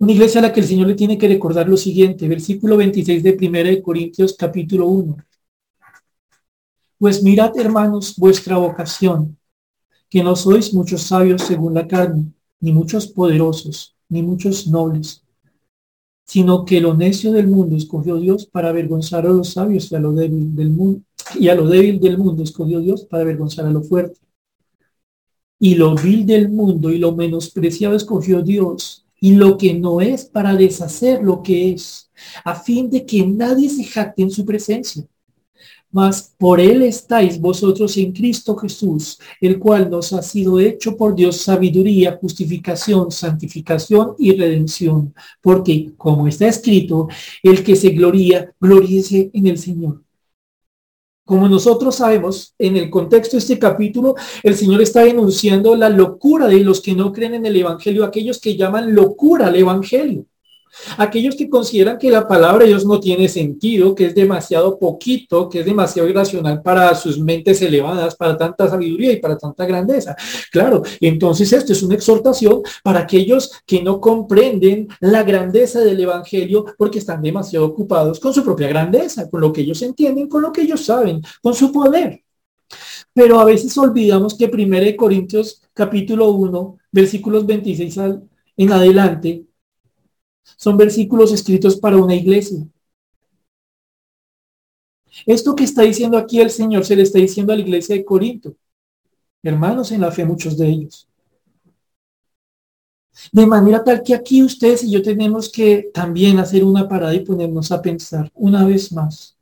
Una iglesia a la que el Señor le tiene que recordar lo siguiente, versículo 26 de 1 Corintios capítulo 1. Pues mirad, hermanos, vuestra vocación, que no sois muchos sabios según la carne, ni muchos poderosos, ni muchos nobles, sino que lo necio del mundo escogió Dios para avergonzar a los sabios y a lo débil del mundo, y a lo débil del mundo escogió Dios para avergonzar a lo fuerte. Y lo vil del mundo y lo menospreciado escogió Dios y lo que no es para deshacer lo que es, a fin de que nadie se jacte en su presencia. Mas por él estáis vosotros en Cristo Jesús, el cual nos ha sido hecho por Dios sabiduría, justificación, santificación y redención. Porque, como está escrito, el que se gloría, gloríese en el Señor. Como nosotros sabemos, en el contexto de este capítulo, el Señor está denunciando la locura de los que no creen en el Evangelio, aquellos que llaman locura al Evangelio. Aquellos que consideran que la palabra de Dios no tiene sentido, que es demasiado poquito, que es demasiado irracional para sus mentes elevadas, para tanta sabiduría y para tanta grandeza. Claro, entonces esto es una exhortación para aquellos que no comprenden la grandeza del Evangelio porque están demasiado ocupados con su propia grandeza, con lo que ellos entienden, con lo que ellos saben, con su poder. Pero a veces olvidamos que 1 Corintios capítulo 1, versículos 26 en adelante, son versículos escritos para una iglesia. Esto que está diciendo aquí el Señor se le está diciendo a la iglesia de Corinto. Hermanos en la fe, muchos de ellos. De manera tal que aquí ustedes y yo tenemos que también hacer una parada y ponernos a pensar una vez más.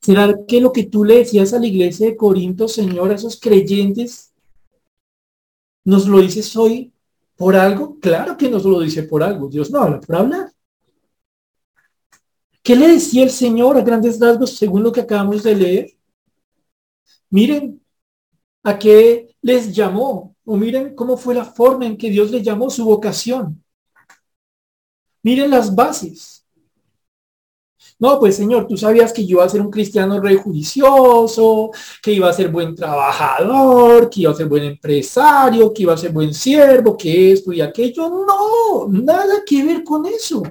¿Será que lo que tú le decías a la iglesia de Corinto, Señor, a esos creyentes, nos lo dices hoy ¿Por algo? Claro que no lo dice por algo. Dios no habla por hablar. ¿Qué le decía el Señor a grandes rasgos según lo que acabamos de leer? Miren a qué les llamó, o miren cómo fue la forma en que Dios le llamó su vocación. Miren las bases. No, pues Señor, tú sabías que yo iba a ser un cristiano rey judicioso, que iba a ser buen trabajador, que iba a ser buen empresario, que iba a ser buen siervo, que esto y aquello. No, nada que ver con eso.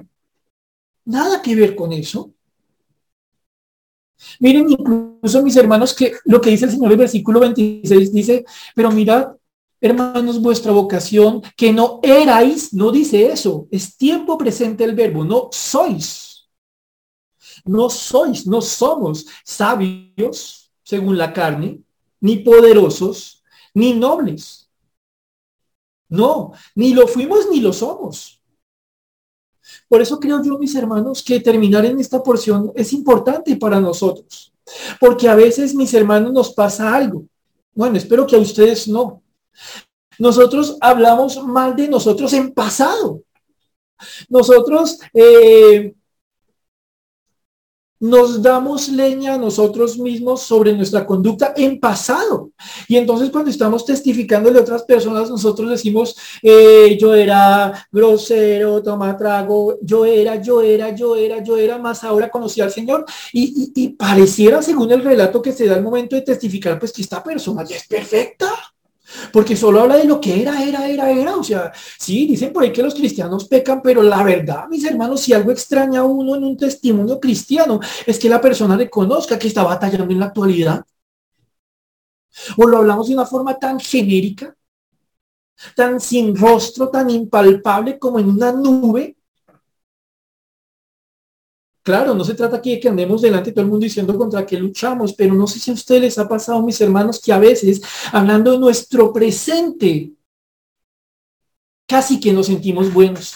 Nada que ver con eso. Miren incluso mis hermanos que lo que dice el Señor en el versículo 26 dice, pero mirad, hermanos, vuestra vocación, que no erais, no dice eso, es tiempo presente el verbo, no sois. No sois, no somos sabios, según la carne, ni poderosos, ni nobles. No, ni lo fuimos ni lo somos. Por eso creo yo, mis hermanos, que terminar en esta porción es importante para nosotros. Porque a veces, mis hermanos, nos pasa algo. Bueno, espero que a ustedes no. Nosotros hablamos mal de nosotros en pasado. Nosotros eh, nos damos leña a nosotros mismos sobre nuestra conducta en pasado. Y entonces cuando estamos testificándole a otras personas, nosotros decimos, eh, yo era grosero, toma trago, yo era, yo era, yo era, yo era, más ahora conocí al Señor. Y, y pareciera, según el relato que se da al momento de testificar, pues que esta persona ya es perfecta. Porque solo habla de lo que era, era, era, era. O sea, sí, dicen por ahí que los cristianos pecan, pero la verdad, mis hermanos, si algo extraña a uno en un testimonio cristiano, es que la persona reconozca que está batallando en la actualidad. O lo hablamos de una forma tan genérica, tan sin rostro, tan impalpable como en una nube, Claro, no se trata aquí de que andemos delante de todo el mundo diciendo contra qué luchamos, pero no sé si a ustedes les ha pasado, mis hermanos, que a veces, hablando de nuestro presente, casi que nos sentimos buenos.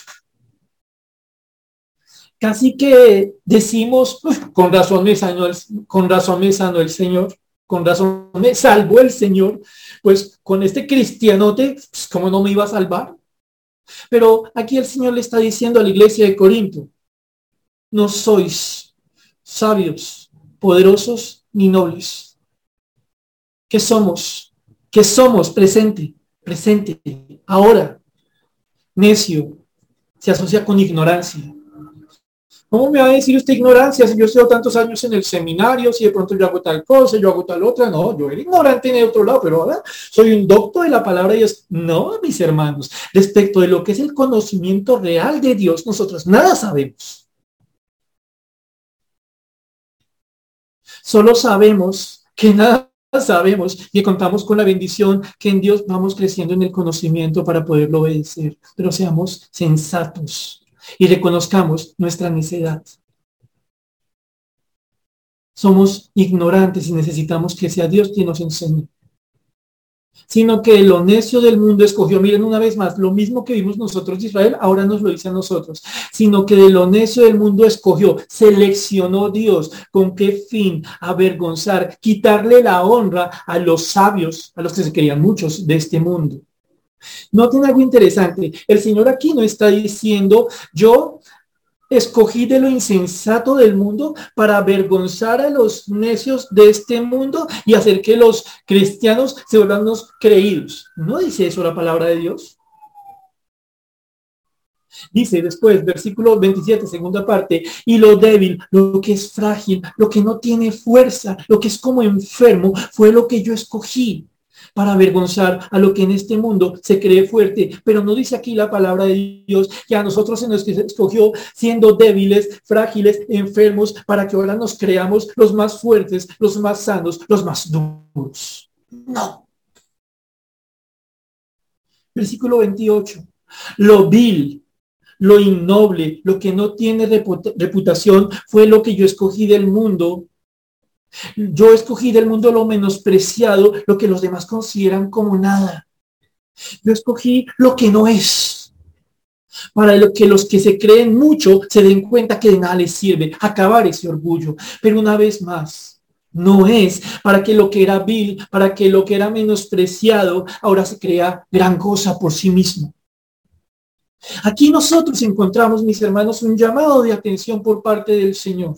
Casi que decimos, con razón me sanó el, con razón me sanó el Señor, con razón me salvó el Señor, pues con este cristianote, pues, ¿cómo no me iba a salvar? Pero aquí el Señor le está diciendo a la iglesia de Corinto, no sois sabios, poderosos ni nobles. ¿Qué somos? ¿Qué somos? Presente, presente, ahora. Necio se asocia con ignorancia. ¿Cómo me va a decir usted ignorancia si yo estoy tantos años en el seminario, si de pronto yo hago tal cosa, yo hago tal otra? No, yo era ignorante en el otro lado, pero ahora soy un doctor de la palabra de Dios. No, mis hermanos, respecto de lo que es el conocimiento real de Dios, nosotros nada sabemos. Solo sabemos que nada sabemos y contamos con la bendición que en Dios vamos creciendo en el conocimiento para poderlo obedecer. Pero seamos sensatos y reconozcamos nuestra necedad. Somos ignorantes y necesitamos que sea Dios quien nos enseñe sino que lo necio del mundo escogió, miren una vez más, lo mismo que vimos nosotros de Israel, ahora nos lo dice a nosotros, sino que de lo necio del mundo escogió, seleccionó Dios, ¿con qué fin? Avergonzar, quitarle la honra a los sabios, a los que se querían muchos de este mundo. Noten algo interesante, el Señor aquí no está diciendo, yo escogí de lo insensato del mundo para avergonzar a los necios de este mundo y hacer que los cristianos se vuelvan creídos. ¿No dice eso la palabra de Dios? Dice después, versículo 27, segunda parte, y lo débil, lo que es frágil, lo que no tiene fuerza, lo que es como enfermo, fue lo que yo escogí para avergonzar a lo que en este mundo se cree fuerte. Pero no dice aquí la palabra de Dios que a nosotros se nos escogió siendo débiles, frágiles, enfermos, para que ahora nos creamos los más fuertes, los más sanos, los más duros. No. Versículo 28. Lo vil, lo innoble, lo que no tiene reputación, fue lo que yo escogí del mundo yo escogí del mundo lo menospreciado, lo que los demás consideran como nada. Yo escogí lo que no es. Para lo que los que se creen mucho se den cuenta que de nada les sirve acabar ese orgullo. Pero una vez más, no es para que lo que era vil, para que lo que era menospreciado, ahora se crea gran cosa por sí mismo. Aquí nosotros encontramos, mis hermanos, un llamado de atención por parte del Señor.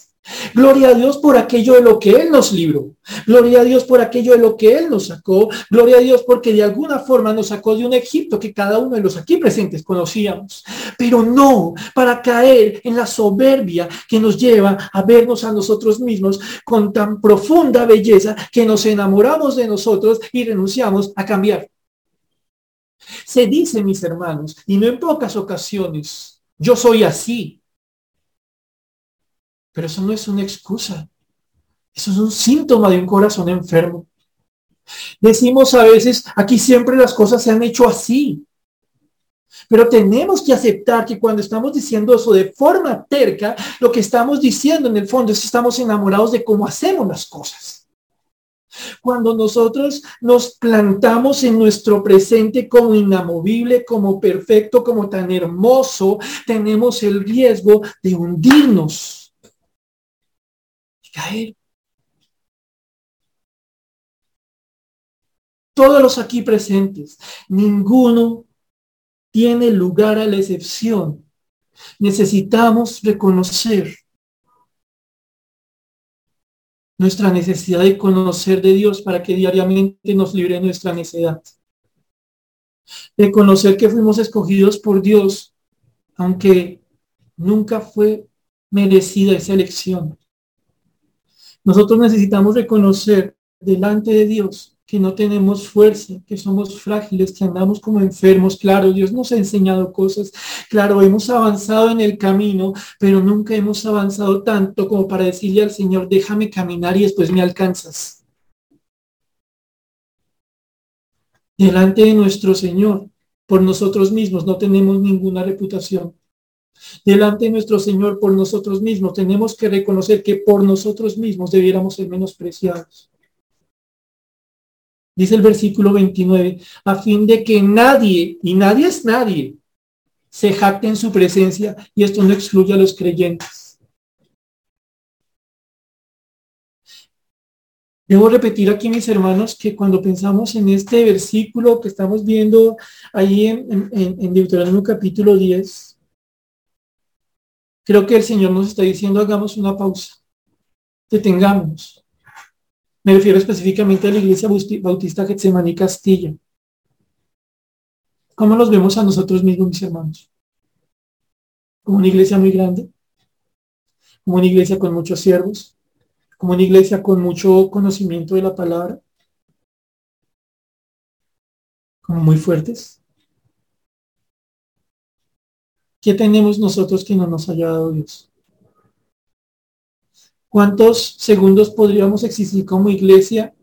Gloria a Dios por aquello de lo que Él nos libró. Gloria a Dios por aquello de lo que Él nos sacó. Gloria a Dios porque de alguna forma nos sacó de un Egipto que cada uno de los aquí presentes conocíamos. Pero no para caer en la soberbia que nos lleva a vernos a nosotros mismos con tan profunda belleza que nos enamoramos de nosotros y renunciamos a cambiar. Se dice, mis hermanos, y no en pocas ocasiones, yo soy así. Pero eso no es una excusa. Eso es un síntoma de un corazón enfermo. Decimos a veces, aquí siempre las cosas se han hecho así. Pero tenemos que aceptar que cuando estamos diciendo eso de forma terca, lo que estamos diciendo en el fondo es que estamos enamorados de cómo hacemos las cosas. Cuando nosotros nos plantamos en nuestro presente como inamovible, como perfecto, como tan hermoso, tenemos el riesgo de hundirnos caer. Todos los aquí presentes, ninguno tiene lugar a la excepción. Necesitamos reconocer nuestra necesidad de conocer de Dios para que diariamente nos libre nuestra necesidad. De conocer que fuimos escogidos por Dios, aunque nunca fue merecida esa elección. Nosotros necesitamos reconocer delante de Dios que no tenemos fuerza, que somos frágiles, que andamos como enfermos. Claro, Dios nos ha enseñado cosas. Claro, hemos avanzado en el camino, pero nunca hemos avanzado tanto como para decirle al Señor, déjame caminar y después me alcanzas. Delante de nuestro Señor, por nosotros mismos no tenemos ninguna reputación. Delante de nuestro Señor, por nosotros mismos, tenemos que reconocer que por nosotros mismos debiéramos ser menospreciados dice el versículo 29, a fin de que nadie, y nadie es nadie, se jacte en su presencia, y esto no excluye a los creyentes. Debo repetir aquí, mis hermanos, que cuando pensamos en este versículo que estamos viendo ahí en, en, en capítulo 10, creo que el Señor nos está diciendo, hagamos una pausa, detengamos, me refiero específicamente a la Iglesia Bautista Getsemaní Castilla. ¿Cómo los vemos a nosotros mismos, mis hermanos? Como una iglesia muy grande, como una iglesia con muchos siervos, como una iglesia con mucho conocimiento de la palabra, como muy fuertes. ¿Qué tenemos nosotros que no nos haya dado Dios? ¿Cuántos segundos podríamos existir como iglesia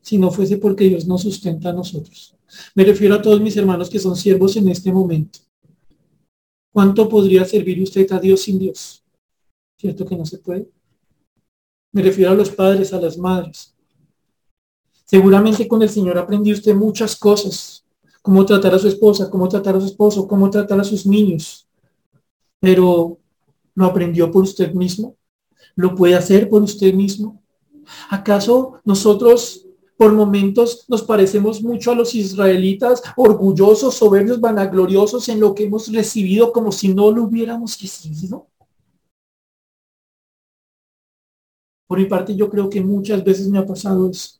si no fuese porque Dios nos sustenta a nosotros? Me refiero a todos mis hermanos que son siervos en este momento. ¿Cuánto podría servir usted a Dios sin Dios? ¿Cierto que no se puede? Me refiero a los padres, a las madres. Seguramente con el Señor aprendió usted muchas cosas. Cómo tratar a su esposa, cómo tratar a su esposo, cómo tratar a sus niños. Pero ¿lo aprendió por usted mismo? ¿Lo puede hacer por usted mismo? ¿Acaso nosotros por momentos nos parecemos mucho a los israelitas, orgullosos, soberbios, vanagloriosos en lo que hemos recibido como si no lo hubiéramos recibido? Por mi parte, yo creo que muchas veces me ha pasado eso.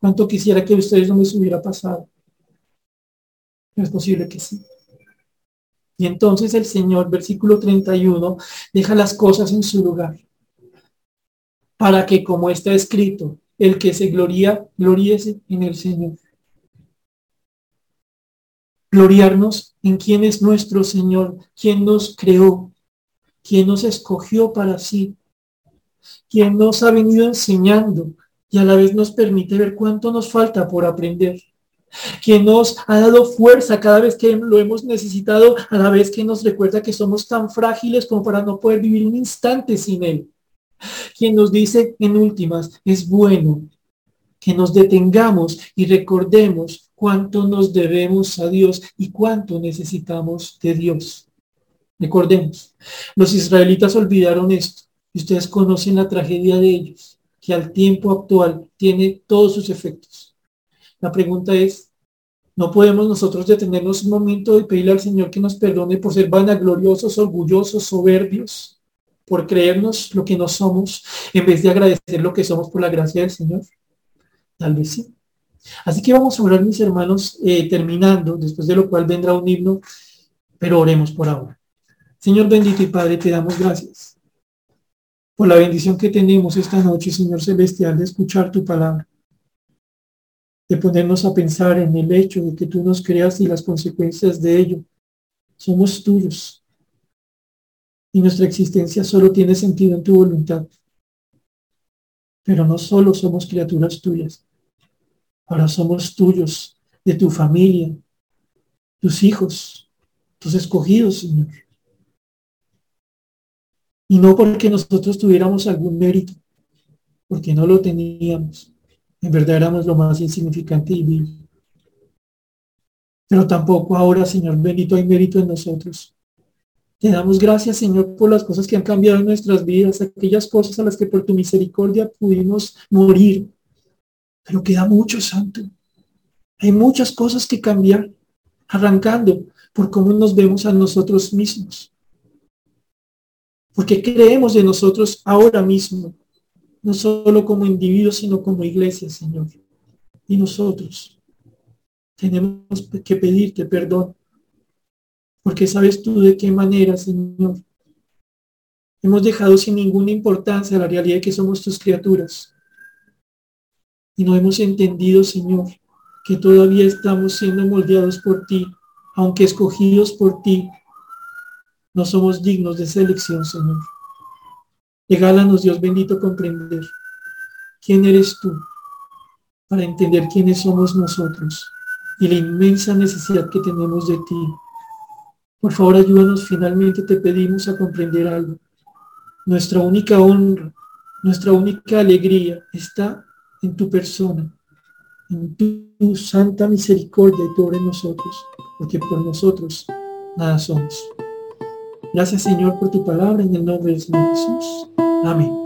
¿Cuánto quisiera que a ustedes no les hubiera pasado? Es posible que sí. Y entonces el Señor, versículo 31, deja las cosas en su lugar. Para que, como está escrito, el que se gloria, gloriese en el Señor. Gloriarnos en quién es nuestro Señor, quién nos creó, quién nos escogió para sí, quien nos ha venido enseñando y a la vez nos permite ver cuánto nos falta por aprender quien nos ha dado fuerza cada vez que lo hemos necesitado, a la vez que nos recuerda que somos tan frágiles como para no poder vivir un instante sin Él. Quien nos dice en últimas, es bueno que nos detengamos y recordemos cuánto nos debemos a Dios y cuánto necesitamos de Dios. Recordemos, los israelitas olvidaron esto y ustedes conocen la tragedia de ellos, que al tiempo actual tiene todos sus efectos. La pregunta es, No podemos nosotros detenernos un momento y pedirle al Señor que nos perdone por ser vanagloriosos, orgullosos, soberbios, por creernos lo que no somos, en vez de agradecer lo que somos por la gracia del Señor. Tal vez sí. Así que vamos a orar, mis hermanos, eh, terminando, después de lo cual vendrá un himno, pero oremos por ahora. Señor bendito y Padre, te damos gracias por la bendición que tenemos esta noche, Señor Celestial, de escuchar tu palabra de ponernos a pensar en el hecho de que tú nos creas y las consecuencias de ello. Somos tuyos. Y nuestra existencia solo tiene sentido en tu voluntad. Pero no solo somos criaturas tuyas. Ahora somos tuyos, de tu familia, tus hijos, tus escogidos, Señor. Y no porque nosotros tuviéramos algún mérito, porque no lo teníamos en verdad éramos lo más insignificante y vil. Pero tampoco ahora, Señor bendito, hay mérito en nosotros. Te damos gracias, Señor, por las cosas que han cambiado en nuestras vidas, aquellas cosas a las que por tu misericordia pudimos morir. Pero queda mucho, Santo. Hay muchas cosas que cambiar, arrancando por cómo nos vemos a nosotros mismos. Porque creemos de nosotros ahora mismo no solo como individuos, sino como iglesia, Señor. Y nosotros tenemos que pedirte perdón, porque sabes tú de qué manera, Señor. Hemos dejado sin ninguna importancia la realidad de que somos tus criaturas. Y no hemos entendido, Señor, que todavía estamos siendo moldeados por ti, aunque escogidos por ti. No somos dignos de selección, Señor. Regálanos, Dios bendito, comprender quién eres tú para entender quiénes somos nosotros y la inmensa necesidad que tenemos de ti. Por favor, ayúdanos finalmente, te pedimos a comprender algo. Nuestra única honra, nuestra única alegría está en tu persona, en tu, santa misericordia y en nosotros, porque por nosotros nada somos. Gracias Señor por tu palabra en el nombre de Jesús. Amén.